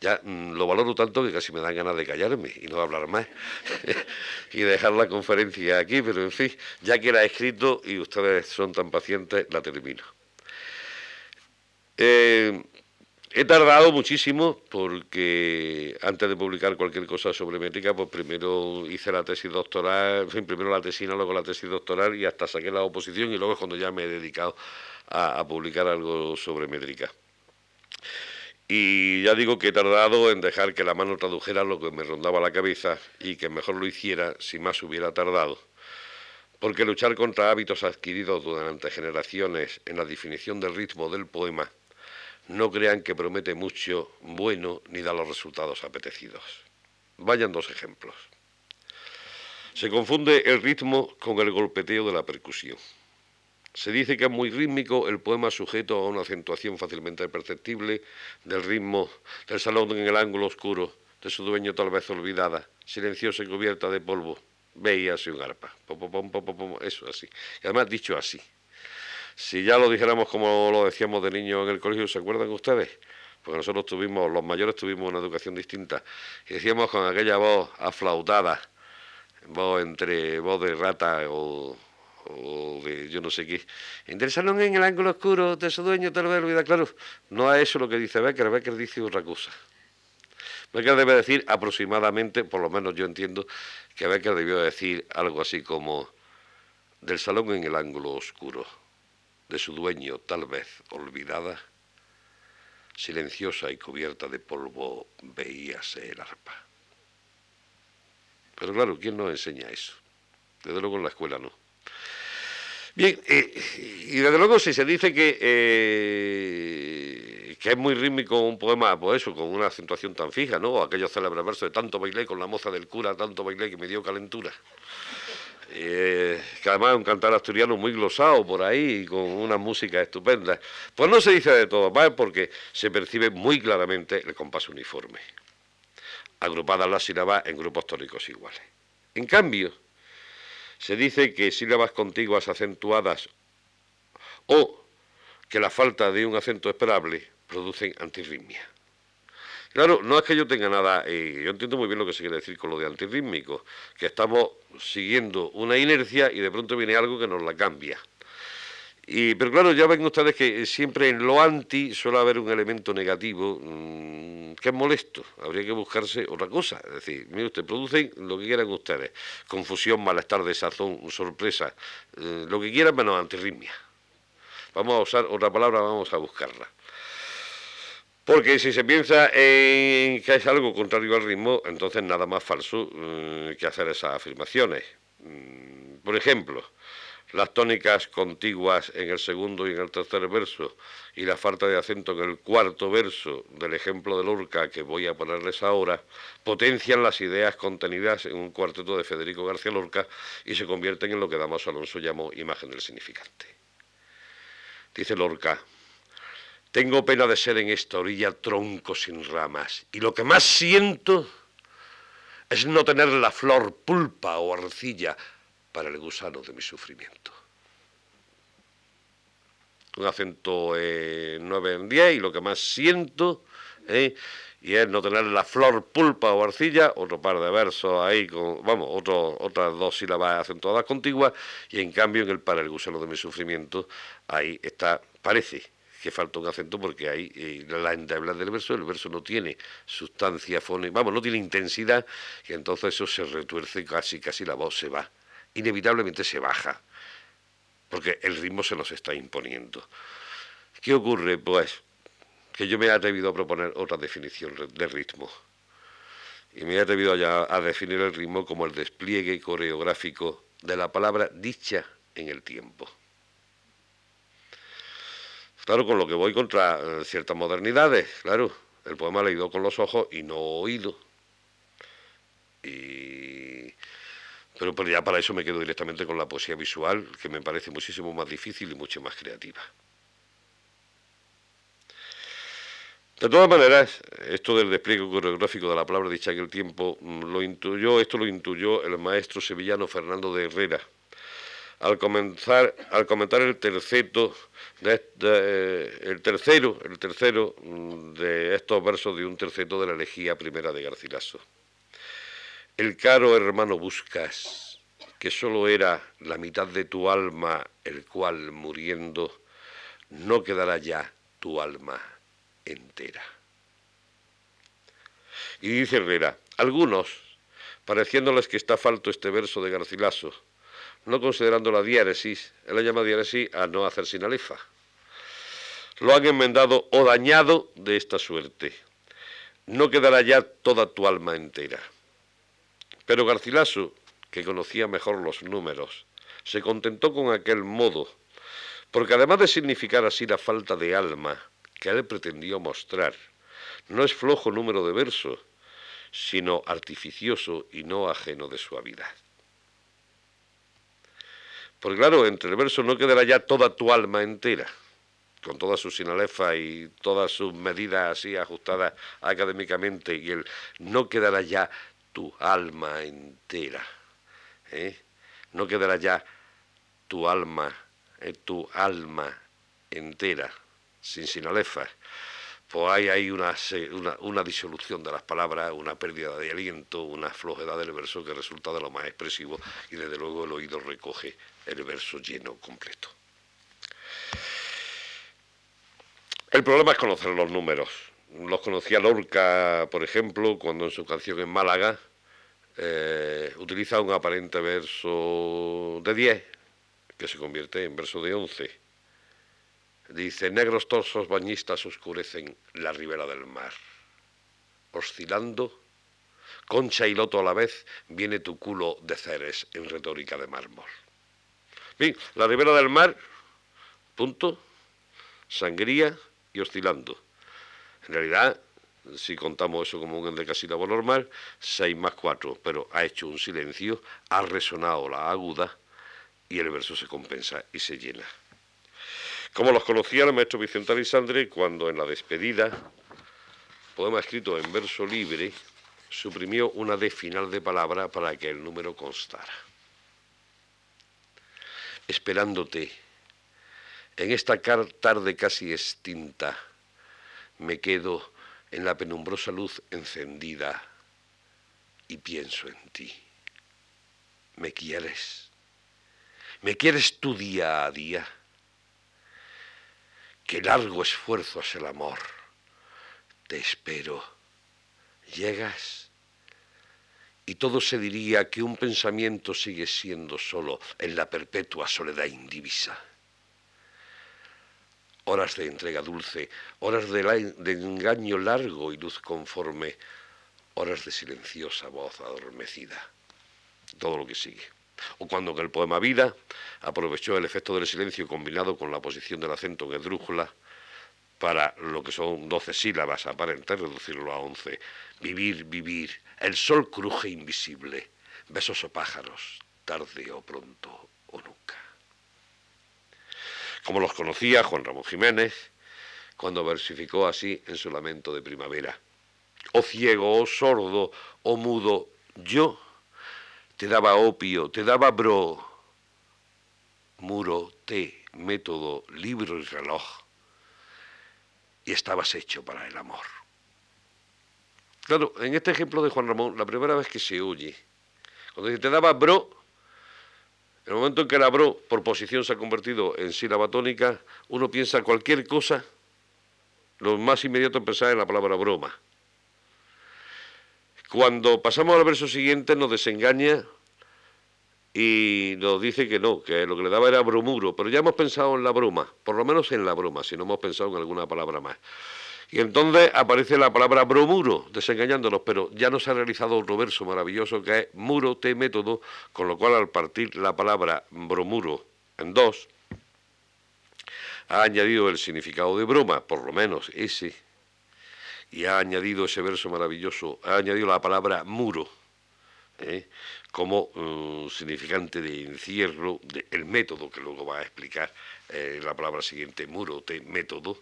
Ya mm, lo valoro tanto que casi me dan ganas de callarme y no hablar más y dejar la conferencia aquí, pero en fin, ya que la he escrito y ustedes son tan pacientes, la termino. Eh, He tardado muchísimo porque antes de publicar cualquier cosa sobre métrica, pues primero hice la tesis doctoral, en fin, primero la tesina, luego la tesis doctoral y hasta saqué la oposición y luego es cuando ya me he dedicado a, publicar algo sobre métrica. Y ya digo que he tardado en dejar que la mano tradujera lo que me rondaba la cabeza y que mejor lo hiciera si más hubiera tardado. Porque luchar contra hábitos adquiridos durante generaciones en la definición del ritmo del poema no crean que promete mucho bueno ni da los resultados apetecidos. Vayan dos ejemplos. Se confunde el ritmo con el golpeteo de la percusión. Se dice que es muy rítmico el poema sujeto a una acentuación fácilmente perceptible del ritmo del salón en el ángulo oscuro, de su dueño tal vez olvidada, silenciosa y cubierta de polvo. Veíase un arpa. eso así. Y además dicho así. Si ya lo dijéramos como lo decíamos de niño en el colegio, ¿se acuerdan ustedes? Porque nosotros tuvimos, los mayores tuvimos una educación distinta. Y decíamos con aquella voz aflautada, voz entre voz de rata o, de yo no sé qué. Interesaron en el ángulo oscuro de su dueño, tal vez olvida. Claro, no es eso lo que dice Becker, Becker dice otra cosa. Becker debe decir aproximadamente, por lo menos yo entiendo, que Becker debió decir algo así como del salón en el ángulo oscuro de su dueño tal vez olvidada, silenciosa y cubierta de polvo veíase el arpa. Pero claro, ¿quién nos enseña eso? Desde luego en la escuela no. Bien, eh, y desde luego si se dice que, eh, que es muy rítmico un poema, pues eso, con una acentuación tan fija, ¿no? Aquellos célebres versos de tanto bailé con la moza del cura, tanto bailé que me dio calentura. Eh, que además es un cantar asturiano muy glosado por ahí con una música estupenda. Pues no se dice de todo más porque se percibe muy claramente el compás uniforme, agrupadas las sílabas en grupos tónicos iguales. En cambio, se dice que sílabas contiguas acentuadas o que la falta de un acento esperable producen antirritmia. Claro, no es que yo tenga nada, y yo entiendo muy bien lo que se quiere decir con lo de antirrítmico, que estamos siguiendo una inercia y de pronto viene algo que nos la cambia. Y, pero claro, ya ven ustedes que siempre en lo anti suele haber un elemento negativo mm, que es molesto. Habría que buscarse otra cosa. Es decir, mire usted, producen lo que quieran ustedes. Confusión, malestar, desazón, sorpresa, eh, lo que quieran menos antirritmia. Vamos a usar otra palabra, vamos a buscarla. Porque si se piensa en que es algo contrario al ritmo, entonces nada más falso eh, que hacer esas afirmaciones. Mm, por ejemplo, las tónicas contiguas en el segundo y en el tercer verso y la falta de acento en el cuarto verso del ejemplo de Lorca que voy a ponerles ahora, potencian las ideas contenidas en un cuarteto de Federico García Lorca y se convierten en lo que Damaso Alonso llamó imagen del significante. Dice Lorca, tengo pena de ser en esta orilla tronco sin ramas y lo que más siento es no tener la flor pulpa o arcilla para el gusano de mi sufrimiento. Un acento 9 en 10 y lo que más siento, ¿eh? y es no tener la flor pulpa o arcilla, otro par de versos ahí, con, vamos, otras dos sílabas acentuadas contiguas, y en cambio en el para el gusano de mi sufrimiento, ahí está, parece que falta un acento porque hay eh, la endebla del verso, el verso no tiene sustancia fónica, vamos, no tiene intensidad, y entonces eso se retuerce casi, casi la voz se va inevitablemente se baja, porque el ritmo se nos está imponiendo. ¿Qué ocurre? Pues que yo me he atrevido a proponer otra definición de ritmo. Y me he atrevido ya a definir el ritmo como el despliegue coreográfico de la palabra dicha en el tiempo. Claro, con lo que voy contra eh, ciertas modernidades, claro. El poema leído con los ojos y no oído. Y pero, ya para eso me quedo directamente con la poesía visual, que me parece muchísimo más difícil y mucho más creativa. De todas maneras, esto del despliegue coreográfico de la palabra dicha en el tiempo, mm, lo intuyó, esto lo intuyó el maestro sevillano Fernando de Herrera, al comenzar, al comentar el terceto eh, el tercero, el tercero mm, de estos versos de un terceto de la elegía primera de Garcilaso. El caro hermano buscas, que solo era la mitad de tu alma, el cual muriendo, no quedará ya tu alma entera. Y dice Herrera, algunos, pareciéndoles que está falto este verso de Garcilaso, no considerando la diáresis, él la llama diáresis a no hacer sin alefa, lo han enmendado o dañado de esta suerte. No quedará ya toda tu alma entera. Pero Garcilaso, que conocía mejor los números, se contentó con aquel modo, porque además de significar así la falta de alma que él pretendió mostrar, no es flojo número de verso, sino artificioso y no ajeno de suavidad. Porque claro, entre el verso no quedará ya toda tu alma entera, con toda su sinalefa y todas sus medidas así ajustadas académicamente, y el no quedará ya tu alma entera. ¿eh? No quedará ya tu alma, eh, tu alma entera, sin sinalefas. Pues hay ahí una, una, disolución de las palabras, una pérdida de aliento, una flojedad del verso que resulta de lo más expresivo y desde luego el oído recoge el verso lleno completo. El problema es conocer los números. Los conocía Lorca, por ejemplo, cuando en su canción en Málaga eh, utiliza un aparente verso de 10 que se convierte en verso de 11. Dice, negros torsos bañistas oscurecen la ribera del mar. Oscilando, concha y loto a la vez, viene tu culo de ceres en retórica de mármol. Bien, la ribera del mar, punto, sangría y oscilando. En realidad, si contamos eso como un endecasílabo normal, 6 más 4, pero ha hecho un silencio, ha resonado la aguda y el verso se compensa y se llena. Como los conocía el maestro Vicente Alisandre cuando en la despedida, poema escrito en verso libre, suprimió una D final de palabra para que el número constara. Esperándote, en esta tarde casi extinta, me quedo en la penumbrosa luz encendida y pienso en ti. ¿Me quieres? ¿Me quieres tú día a día? Qué largo esfuerzo es el amor. Te espero. ¿Llegas? Y todo se diría que un pensamiento sigue siendo solo en la perpetua soledad indivisa horas de entrega dulce, horas de, engaño largo y luz conforme, horas de silenciosa voz adormecida. Todo lo que sigue. o cuando en el poema Vida aprovechó el efecto del silencio combinado con la posición del acento en esdrújula para lo que son doce sílabas aparentes, reducirlo a once. Vivir, vivir, el sol cruje invisible, besos o pájaros, tarde o pronto o nunca. Como los conocía Juan Ramón Jiménez, cuando versificó así en su lamento de primavera. O ciego, o sordo, o mudo, yo te daba opio, te daba bro, muro, té, método, libro y reloj, y estabas hecho para el amor. Claro, en este ejemplo de Juan Ramón, la primera vez que se oye, cuando dice te daba bro, en el momento en que la bro por posición se ha convertido en sílaba tónica, uno piensa cualquier cosa, lo más inmediato es pensar en la palabra broma. Cuando pasamos al verso siguiente nos desengaña y nos dice que no, que lo que le daba era bromuro, pero ya hemos pensado en la broma, por lo menos en la broma, si no hemos pensado en alguna palabra más. Y entonces aparece la palabra bromuro, desengañándonos, pero ya nos ha realizado otro verso maravilloso que es muro te método, con lo cual al partir la palabra bromuro en dos, ha añadido el significado de broma, por lo menos ese, y ha añadido ese verso maravilloso, ha añadido la palabra muro, ¿eh? Como uh, significante de encierro, el método que luego va a explicar eh, la palabra siguiente, muro, te, método,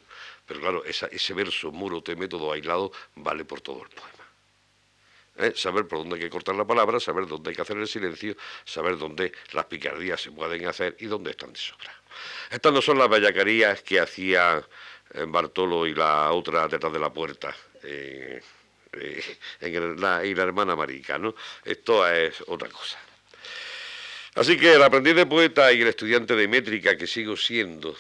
pero claro, ese verso, muro, te, método aislado, vale por todo el poema. ¿Eh? Saber por dónde hay que cortar la palabra, saber dónde hay que hacer el silencio, saber dónde las picardías se pueden hacer y dónde están de sobra. Estas no son las bellacarías que hacía eh, Bartolo y la otra detrás de la puerta. Eh, la, y la hermana Marica, ¿no? Esto es otra cosa. Así que el aprendiz de poeta y el estudiante de métrica que sigo siendo,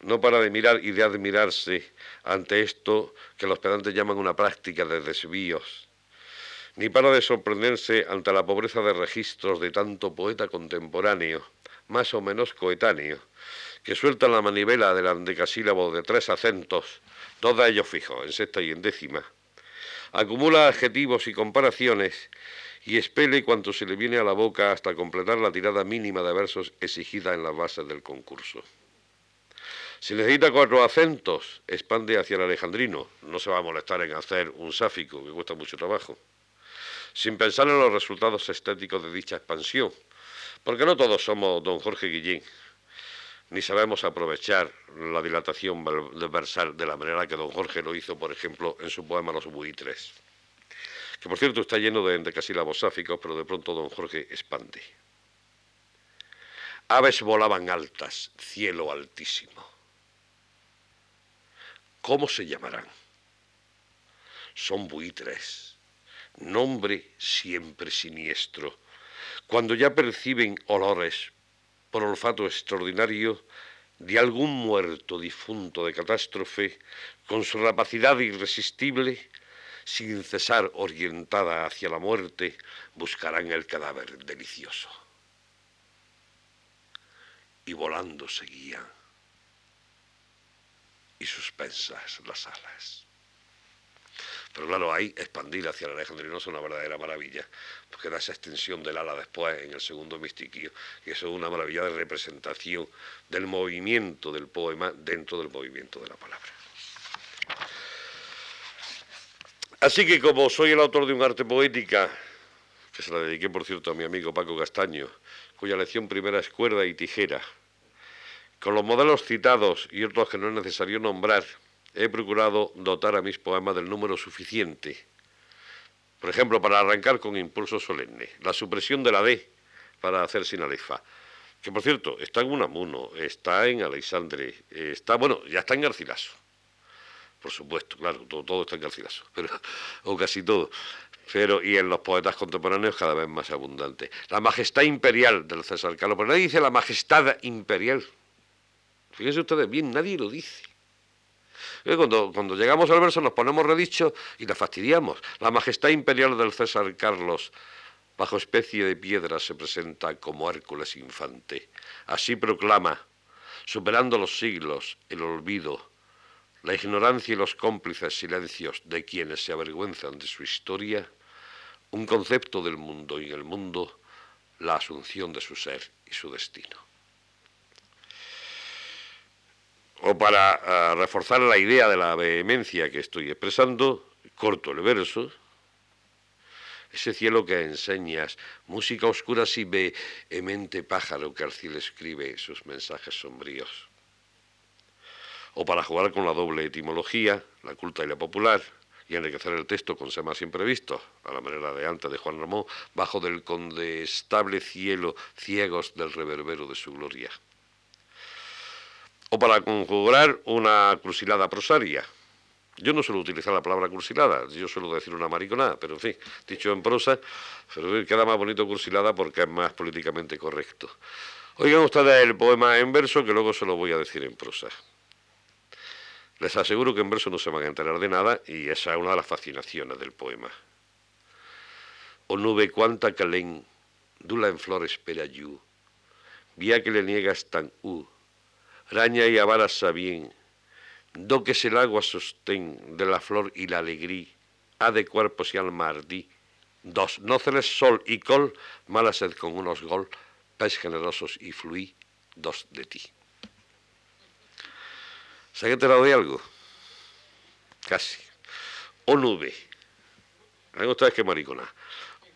no para de mirar y de admirarse ante esto que los pedantes llaman una práctica de desvíos, ni para de sorprenderse ante la pobreza de registros de tanto poeta contemporáneo, más o menos coetáneo, que suelta la manivela del andecasílabo de tres acentos, dos de ellos fijos, en sexta y en décima. Acumula adjetivos y comparaciones y espele cuanto se le viene a la boca hasta completar la tirada mínima de versos exigida en las bases del concurso. Si necesita cuatro acentos, expande hacia el alejandrino. No se va a molestar en hacer un sáfico, que cuesta mucho trabajo. Sin pensar en los resultados estéticos de dicha expansión, porque no todos somos don Jorge Guillén, ni sabemos aprovechar la dilatación versal de la manera que don Jorge lo hizo, por ejemplo, en su poema Los buitres, que por cierto está lleno de endecasílabos sáficos, pero de pronto don Jorge expande. Aves volaban altas, cielo altísimo. ¿Cómo se llamarán? Son buitres, nombre siempre siniestro. Cuando ya perciben olores por olfato extraordinario de algún muerto difunto de catástrofe, con su rapacidad irresistible, sin cesar orientada hacia la muerte, buscarán el cadáver delicioso. Y volando seguían, y suspensas las alas. Pero claro, ahí expandir hacia el alejandrino es una verdadera maravilla, porque da esa extensión del ala después en el segundo mistiquillo, y eso es una maravilla de representación del movimiento del poema dentro del movimiento de la palabra. Así que como soy el autor de un arte poética, que se la dediqué por cierto a mi amigo Paco Castaño, cuya lección primera es cuerda y tijera, con los modelos citados y otros que no es necesario nombrar, he procurado dotar a mis poemas del número suficiente. Por ejemplo, para arrancar con impulso solemne, la supresión de la D para hacer sin alefa. Que por cierto, está en Unamuno, está en Alexandre, está, bueno, ya está en Garcilaso. Por supuesto, claro, todo, está en Garcilaso, pero, o casi todo. Pero, y en los poetas contemporáneos cada vez más abundante. La majestad imperial del César Carlos, pero nadie dice la majestad imperial. Fíjense ustedes bien, nadie lo dice. Eh, cuando, cuando llegamos al verso nos ponemos redicho y la fastidiamos. La majestad imperial del César Carlos, bajo especie de piedra, se presenta como Hércules infante. Así proclama, superando los siglos, el olvido, la ignorancia y los cómplices silencios de quienes se avergüenzan de su historia, un concepto del mundo y el mundo la asunción de su ser y su destino. O para ah, reforzar la idea de la vehemencia que estoy expresando, corto el verso, ese cielo que enseñas, música oscura si vehemente pájaro que al escribe sus mensajes sombríos. O para jugar con la doble etimología, la culta y la popular, y enriquecer el texto con semas imprevistos, a la manera de antes de Juan Ramón, bajo del condestable cielo, ciegos del reverbero de su gloria. O para conjurar una crucilada prosaria. Yo no suelo utilizar la palabra cursilada, yo suelo decir una mariconada, pero en fin, dicho en prosa, pero queda más bonito cursilada porque es más políticamente correcto. Oigan ustedes el poema en verso que luego se lo voy a decir en prosa. Les aseguro que en verso no se van a enterar de nada y esa es una de las fascinaciones del poema. O nube cuanta calén, dula en flor espera yu, vía que le niegas tan u, raña y avara sabien, do que el agua sostén de la flor y la alegría, ha de cuerpos y alma ardí, dos, no celes sol y col, mala sed con unos gol, pez generosos y fluí, dos de ti. ¿Se ha enterado de algo? Casi. O nube. ¿Ven ustedes qué maricona?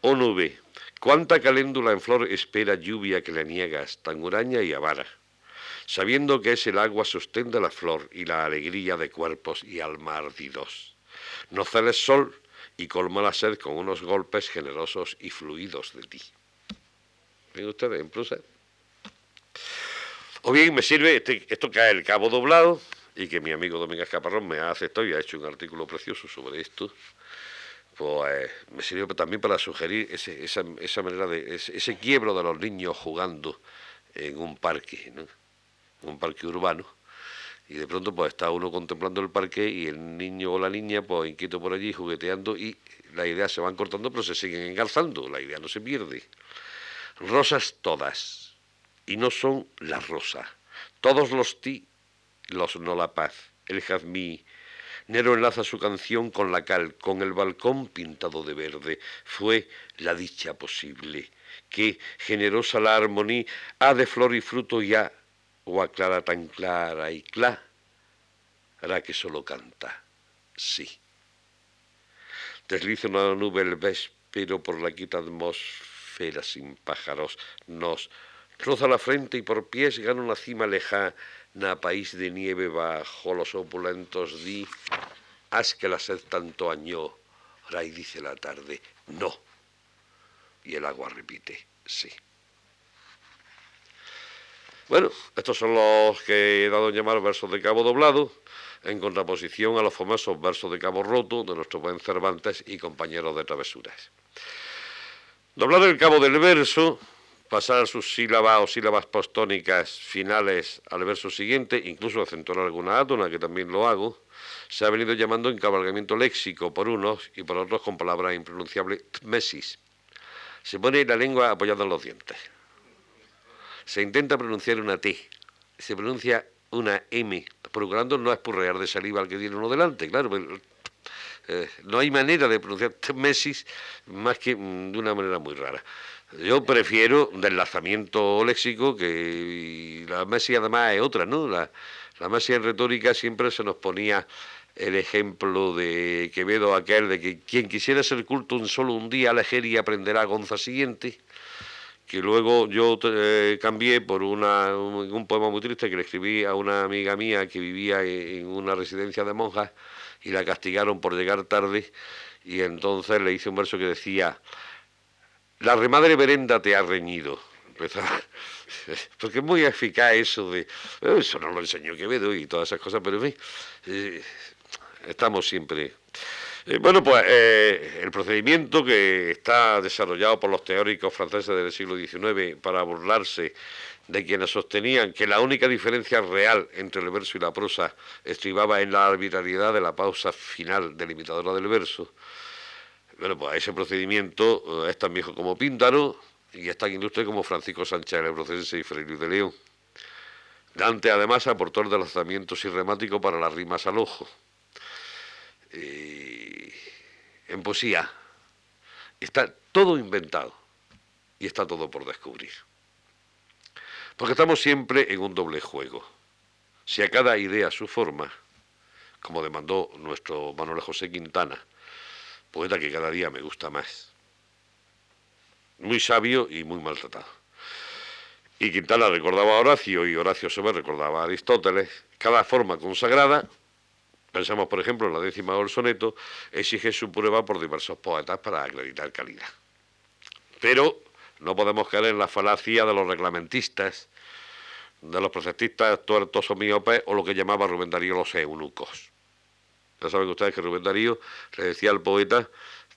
O nube. ¿Cuánta caléndula en flor espera lluvia que le niegas, tan huraña y avara? Sabiendo que es el agua sostén de la flor y la alegría de cuerpos y alma ardidos. No celes sol y colma la sed con unos golpes generosos y fluidos de ti. ¿Ven ustedes en prosa? O bien me sirve, este, esto cae el cabo doblado, y que mi amigo Domínguez Caparrón me ha aceptado y ha hecho un artículo precioso sobre esto, pues me sirvió también para sugerir ese, esa, manera de ese, quiebro de los niños jugando en un parque, ¿no? Un parque urbano. Y de pronto pues está uno contemplando el parque y el niño o la niña pues inquieto por allí jugueteando y las ideas se van cortando pero se siguen engarzando, la idea no se pierde. Rosas todas, y no son las rosas. Todos los ti los no la paz, el jazmí. Nero enlaza su canción con la cal, con el balcón pintado de verde. Fue la dicha posible, que, generosa la armonía, ha de flor y fruto ya, o aclara tan clara y clara, hará que solo canta, sí. Desliza una nube el véspero por la quita atmósfera sin pájaros, nos roza la frente y por pies gana una cima lejana, na país de nieve bajo los opulentos di, haz que la sed tanto añó, y dice la tarde, no. Y el agua repite, sí. Bueno, estos son los que he dado en llamar versos de cabo doblado, en contraposición a los famosos versos de cabo roto de nuestro buen Cervantes y compañeros de travesuras. Doblar el cabo del verso pasar sus sílabas o sílabas postónicas finales al verso siguiente, incluso acentuar alguna átona, que también lo hago, se ha venido llamando encabalgamiento léxico por unos y por otros con palabras impronunciables mesis. Se pone la lengua apoyada en los dientes. Se intenta pronunciar una T, se pronuncia una M, procurando no espurrear de saliva al que tiene uno delante, claro. Eh, no hay manera de pronunciar mesis más que mm, de una manera muy rara. Yo prefiero lanzamiento léxico que la Messi además es otra, ¿no? La, la Messi en retórica siempre se nos ponía el ejemplo de Quevedo aquel de que quien quisiera ser culto un solo un día leer y aprenderá Gonza siguiente, que luego yo eh, cambié por una, un, poema muy triste que le escribí a una amiga mía que vivía en una residencia de monjas y la castigaron por llegar tarde y entonces le hice un verso que decía la remadre Berenda te ha reñido. Porque es muy eficaz eso de. Eh, eso no lo enseñó Quevedo y todas esas cosas, pero en fin, eh, estamos siempre. Eh, bueno, pues el procedimiento que está desarrollado por los teóricos franceses del siglo XIX para burlarse de quienes sostenían que la única diferencia real entre el verso y la prosa estribaba en la arbitrariedad de la pausa final delimitadora del verso, bueno, pues ese procedimiento eh, es tan viejo como Píndaro y es tan ilustre como Francisco Sánchez el Ebrocense y Fray de León. Dante además aportó el lanzamiento sirremático para las rimas al ojo. En poesía está todo inventado y está todo por descubrir. Porque estamos siempre en un doble juego. Si a cada idea su forma, como demandó nuestro Manuel José Quintana, poeta que cada día me gusta más. Muy sabio y muy maltratado. Y Quintana recordaba a Horacio y Horacio me recordaba a Aristóteles. Cada forma consagrada, pensamos por ejemplo en la décima del soneto, exige su prueba por diversos poetas para acreditar calidad. Pero no podemos caer en la falacia de los reglamentistas, de los preceptistas tuertos o miopes o lo que llamaba Rubén Darío los eunucos. Ya saben ustedes que Rubén Darío le decía al poeta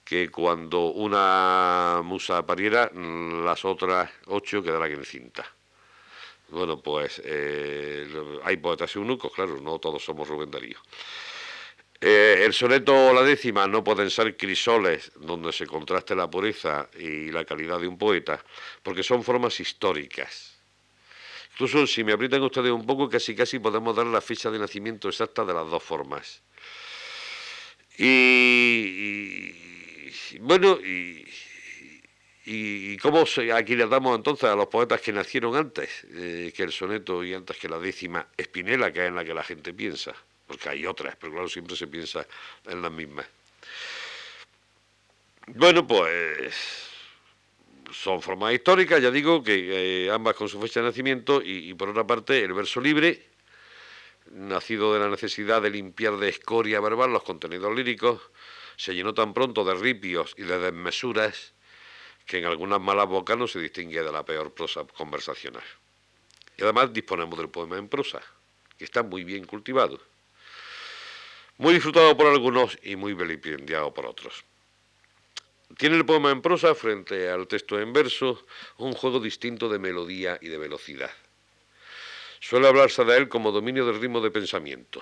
que cuando una musa pariera, las otras ocho quedarán en cinta. Bueno, pues eh, hay poetas eunucos, claro, no todos somos Rubén Darío. Eh, el soneto o la décima no pueden ser crisoles donde se contraste la pureza y la calidad de un poeta, porque son formas históricas. Incluso si me aprietan ustedes un poco, casi casi podemos dar la fecha de nacimiento exacta de las dos formas. Y, bueno, y, y, cómo aquí le damos entonces a los poetas que nacieron antes eh, que el soneto y antes que la décima Espinela, que es en la que la gente piensa, porque hay otras, pero claro, siempre se piensa en las mismas. Bueno, pues son formas históricas, ya digo, que eh, ambas con su fecha de nacimiento, y, por otra parte el verso libre, nacido de la necesidad de limpiar de escoria verbal los contenidos líricos, se llenó tan pronto de ripios y de desmesuras que en algunas malas bocas no se distingue de la peor prosa conversacional. Y además disponemos del poema en prosa, que está muy bien cultivado, muy disfrutado por algunos y muy vilipendiado por otros. Tiene el poema en prosa, frente al texto en verso, un juego distinto de melodía y de velocidad. Suele hablarse de él como dominio del ritmo de pensamiento,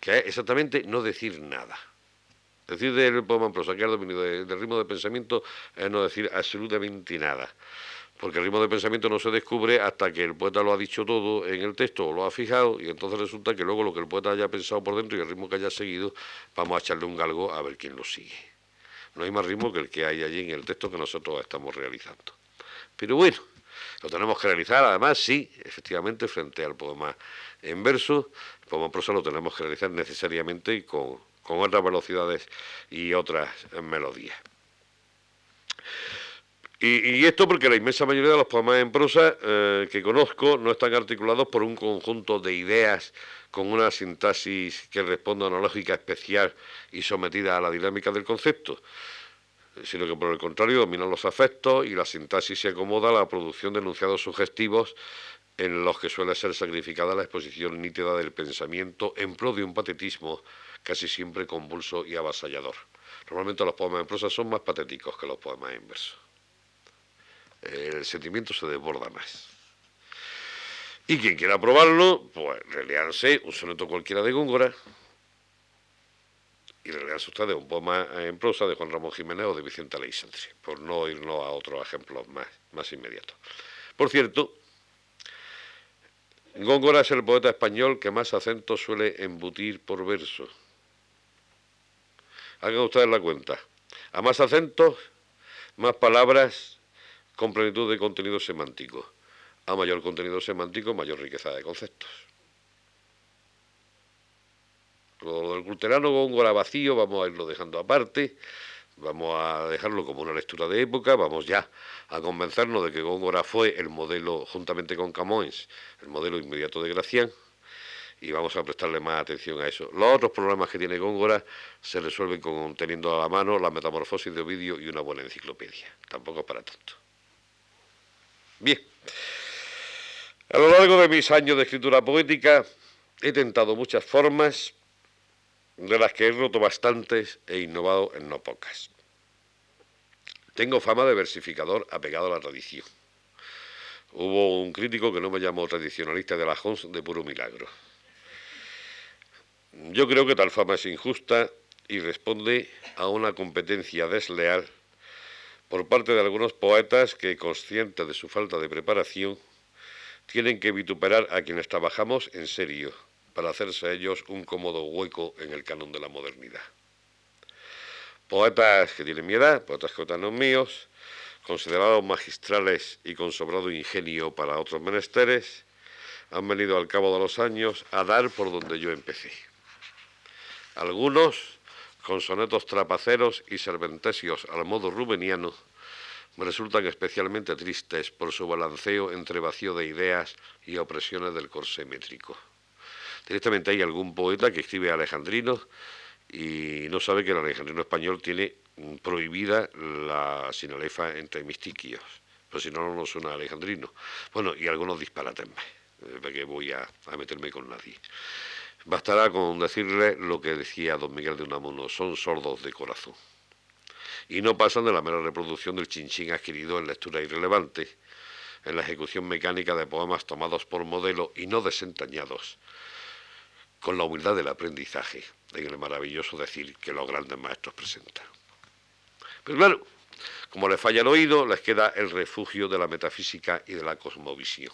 que es exactamente no decir nada. Decir en prosa que es dominio del ritmo de pensamiento es no decir absolutamente nada porque el ritmo de pensamiento no se descubre hasta que el poeta lo ha dicho todo en el texto o lo ha fijado y entonces resulta que luego lo que el poeta haya pensado por dentro y el ritmo que haya seguido, vamos a echarle un galgo a ver quién lo sigue. No hay más ritmo que el que hay allí en el texto que nosotros estamos realizando. Pero bueno, lo tenemos que realizar además, sí, efectivamente, frente al poema en verso, el poema en prosa lo tenemos que realizar necesariamente con, con otras velocidades y otras melodías. Y, esto porque la inmensa mayoría de los poemas en prosa eh, que conozco no están articulados por un conjunto de ideas con una sintaxis que responda a una lógica especial y sometida a la dinámica del concepto, sino que por el contrario dominan los afectos y la sintaxis se acomoda a la producción de enunciados sugestivos en los que suele ser sacrificada la exposición nítida del pensamiento en pro de un patetismo casi siempre convulso y avasallador. Normalmente los poemas en prosa son más patéticos que los poemas en verso el sentimiento se desborda más. Y quien quiera probarlo, pues releanse un soneto cualquiera de Góngora y releanse ustedes un poema en prosa de Juan Ramón Jiménez o de Vicente Aleixandre, por no irnos a otros ejemplos más, más inmediatos. Por cierto, Góngora es el poeta español que más acentos suele embutir por verso. Hagan ustedes la cuenta. A más acentos, más palabras con plenitud de contenido semántico. A mayor contenido semántico, mayor riqueza de conceptos. Lo del culterano góngora vacío vamos a irlo dejando aparte, vamos a dejarlo como una lectura de época, vamos ya a convencernos de que Góngora fue el modelo, juntamente con Camões, el modelo inmediato de Gracián, y vamos a prestarle más atención a eso. Los otros problemas que tiene Góngora se resuelven con teniendo a la mano la metamorfosis de Ovidio y una buena enciclopedia. Tampoco para tanto. Bien. A lo largo de mis años de escritura poética he tentado muchas formas, de las que he roto bastantes e innovado en no pocas. Tengo fama de versificador apegado a la tradición. Hubo un crítico que no me llamó tradicionalista de la Jons de puro milagro. Yo creo que tal fama es injusta y responde a una competencia desleal por parte de algunos poetas que, conscientes de su falta de preparación, tienen que vituperar a quienes trabajamos en serio para hacerse a ellos un cómodo hueco en el canon de la modernidad. Poetas que tienen mi edad, poetas coetanos míos, considerados magistrales y con sobrado ingenio para otros menesteres, han venido al cabo de los años a dar por donde yo empecé. Algunos, con sonetos trapaceros y serventesios al modo rubeniano, me resultan especialmente tristes por su balanceo entre vacío de ideas y opresiones del corsé métrico. Directamente hay algún poeta que escribe alejandrino y no sabe que el alejandrino español tiene prohibida la sinalefa entre mistiquios, pero si no, no suena alejandrino. Bueno, y algunos disparates más, de que voy a, meterme con nadie. Bastará con decirle lo que decía don Miguel de Unamuno, son sordos de corazón. Y no pasan de la mera reproducción del chinchín adquirido en lectura irrelevante, en la ejecución mecánica de poemas tomados por modelo y no desentañados, con la humildad del aprendizaje, en el maravilloso decir que los grandes maestros presentan. Pero claro, como les falla el oído, les queda el refugio de la metafísica y de la cosmovisión.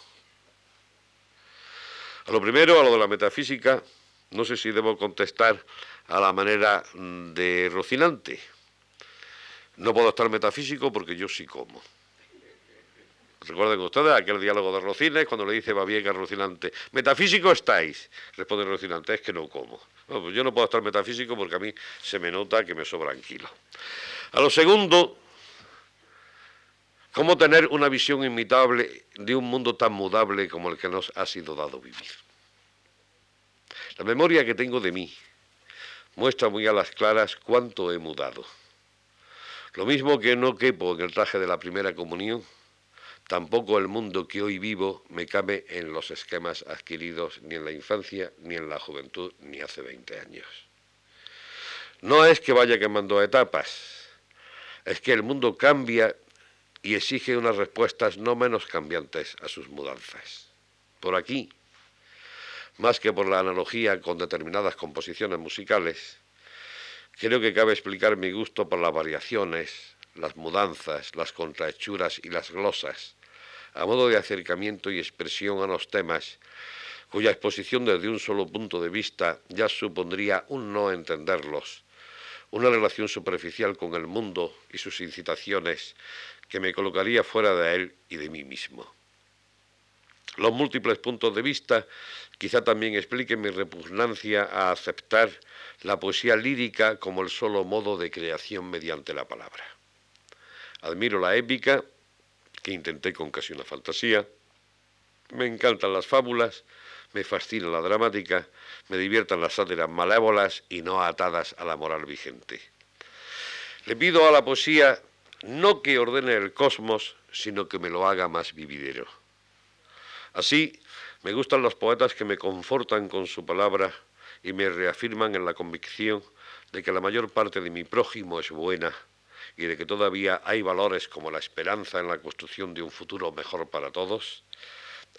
A lo primero, a lo de la metafísica, no sé si debo contestar a la manera mm, de Rocinante. No puedo estar metafísico porque yo sí como. Recuerden ustedes aquel diálogo de Rocines cuando le dice Babieca a Rocinante, metafísico estáis. Responde Rocinante, es que no como. pues yo no puedo estar metafísico porque a mí se me nota que me sobran kilos. A lo segundo, ¿cómo tener una visión imitable de un mundo tan mudable como el que nos ha sido dado vivir? La memoria que tengo de mí muestra muy a las claras cuánto he mudado. Lo mismo que no quepo en el traje de la primera comunión, tampoco el mundo que hoy vivo me cabe en los esquemas adquiridos ni en la infancia, ni en la juventud, ni hace 20 años. No es que vaya quemando etapas, es que el mundo cambia y exige unas respuestas no menos cambiantes a sus mudanzas. Por aquí, más que por la analogía con determinadas composiciones musicales, creo que cabe explicar mi gusto por las variaciones, las mudanzas, las contrahechuras y las glosas, a modo de acercamiento y expresión a los temas cuya exposición desde un solo punto de vista ya supondría un no entenderlos una relación superficial con el mundo y sus incitaciones que me colocaría fuera de él y de mí mismo. Los múltiples puntos de vista quizá también expliquen mi repugnancia a aceptar la poesía lírica como el solo modo de creación mediante la palabra. Admiro la épica, que intenté con casi una fantasía, me encantan las fábulas, me fascina la dramática, me diviertan las sátiras malévolas y no atadas a la moral vigente. Le pido a la poesía no que ordene el cosmos, sino que me lo haga más vividero. Así, me gustan los poetas que me confortan con su palabra y me reafirman en la convicción de que la mayor parte de mi prójimo es buena y de que todavía hay valores como la esperanza en la construcción de un futuro mejor para todos,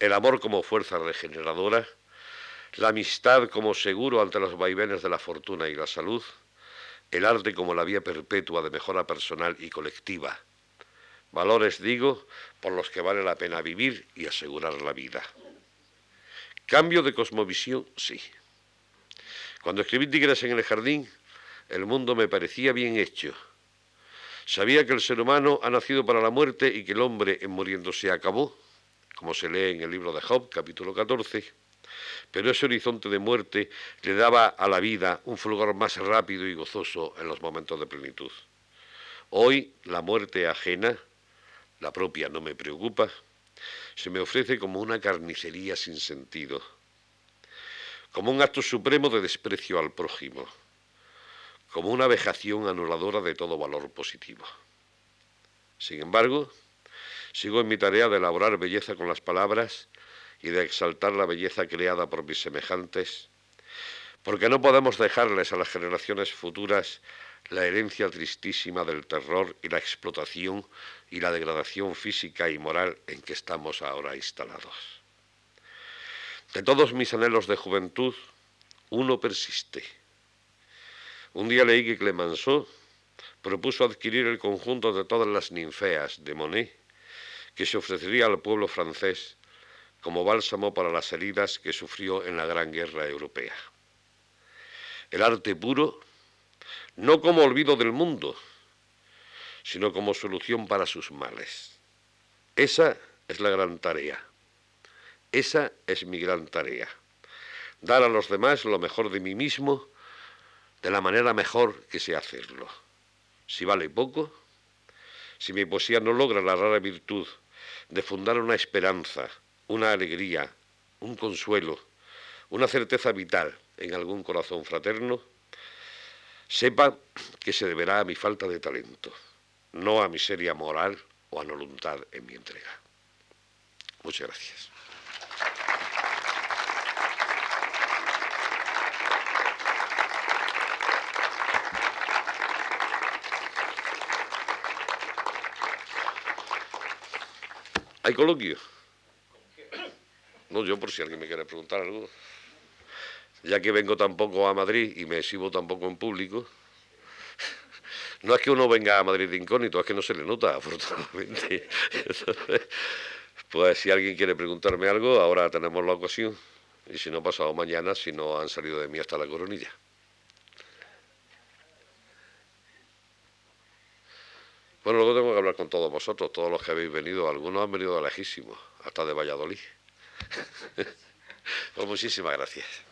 el amor como fuerza regeneradora, la amistad como seguro ante los vaivenes de la fortuna y la salud, el arte como la vía perpetua de mejora personal y colectiva. Valores, digo, por los que vale la pena vivir y asegurar la vida. Cambio de cosmovisión, sí. Cuando escribí Tigres en el jardín, el mundo me parecía bien hecho. Sabía que el ser humano ha nacido para la muerte y que el hombre en muriendo se acabó como se lee en el libro de Job, capítulo 14, pero ese horizonte de muerte le daba a la vida un fulgor más rápido y gozoso en los momentos de plenitud. Hoy la muerte ajena, la propia no me preocupa, se me ofrece como una carnicería sin sentido, como un acto supremo de desprecio al prójimo, como una vejación anuladora de todo valor positivo. Sin embargo, Sigo en mi tarea de elaborar belleza con las palabras y de exaltar la belleza creada por mis semejantes, porque no podemos dejarles a las generaciones futuras la herencia tristísima del terror y la explotación y la degradación física y moral en que estamos ahora instalados. De todos mis anhelos de juventud, uno persiste. Un día leí que Clemenceau propuso adquirir el conjunto de todas las ninfeas de Monet que se ofrecería al pueblo francés como bálsamo para las heridas que sufrió en la Gran Guerra Europea. El arte puro, no como olvido del mundo, sino como solución para sus males. Esa es la gran tarea. Esa es mi gran tarea. Dar a los demás lo mejor de mí mismo de la manera mejor que sé hacerlo. Si vale poco, si mi poesía no logra la rara virtud de fundar una esperanza, una alegría, un consuelo, una certeza vital en algún corazón fraterno, sepa que se deberá a mi falta de talento, no a miseria moral o a voluntad en mi entrega. Muchas gracias. ¿Hay coloquio? No, yo por si alguien me quiere preguntar algo. Ya que vengo tampoco a Madrid y me exhibo tampoco en público. No es que uno venga a Madrid de incógnito, es que no se le nota, afortunadamente. Pues si alguien quiere preguntarme algo, ahora tenemos la ocasión. Y si no, pasado mañana, si no han salido de mí hasta la coronilla. Bueno, luego tengo que hablar con todos vosotros, todos los que habéis venido. Algunos han venido de lejísimos, hasta de Valladolid. pues muchísimas gracias.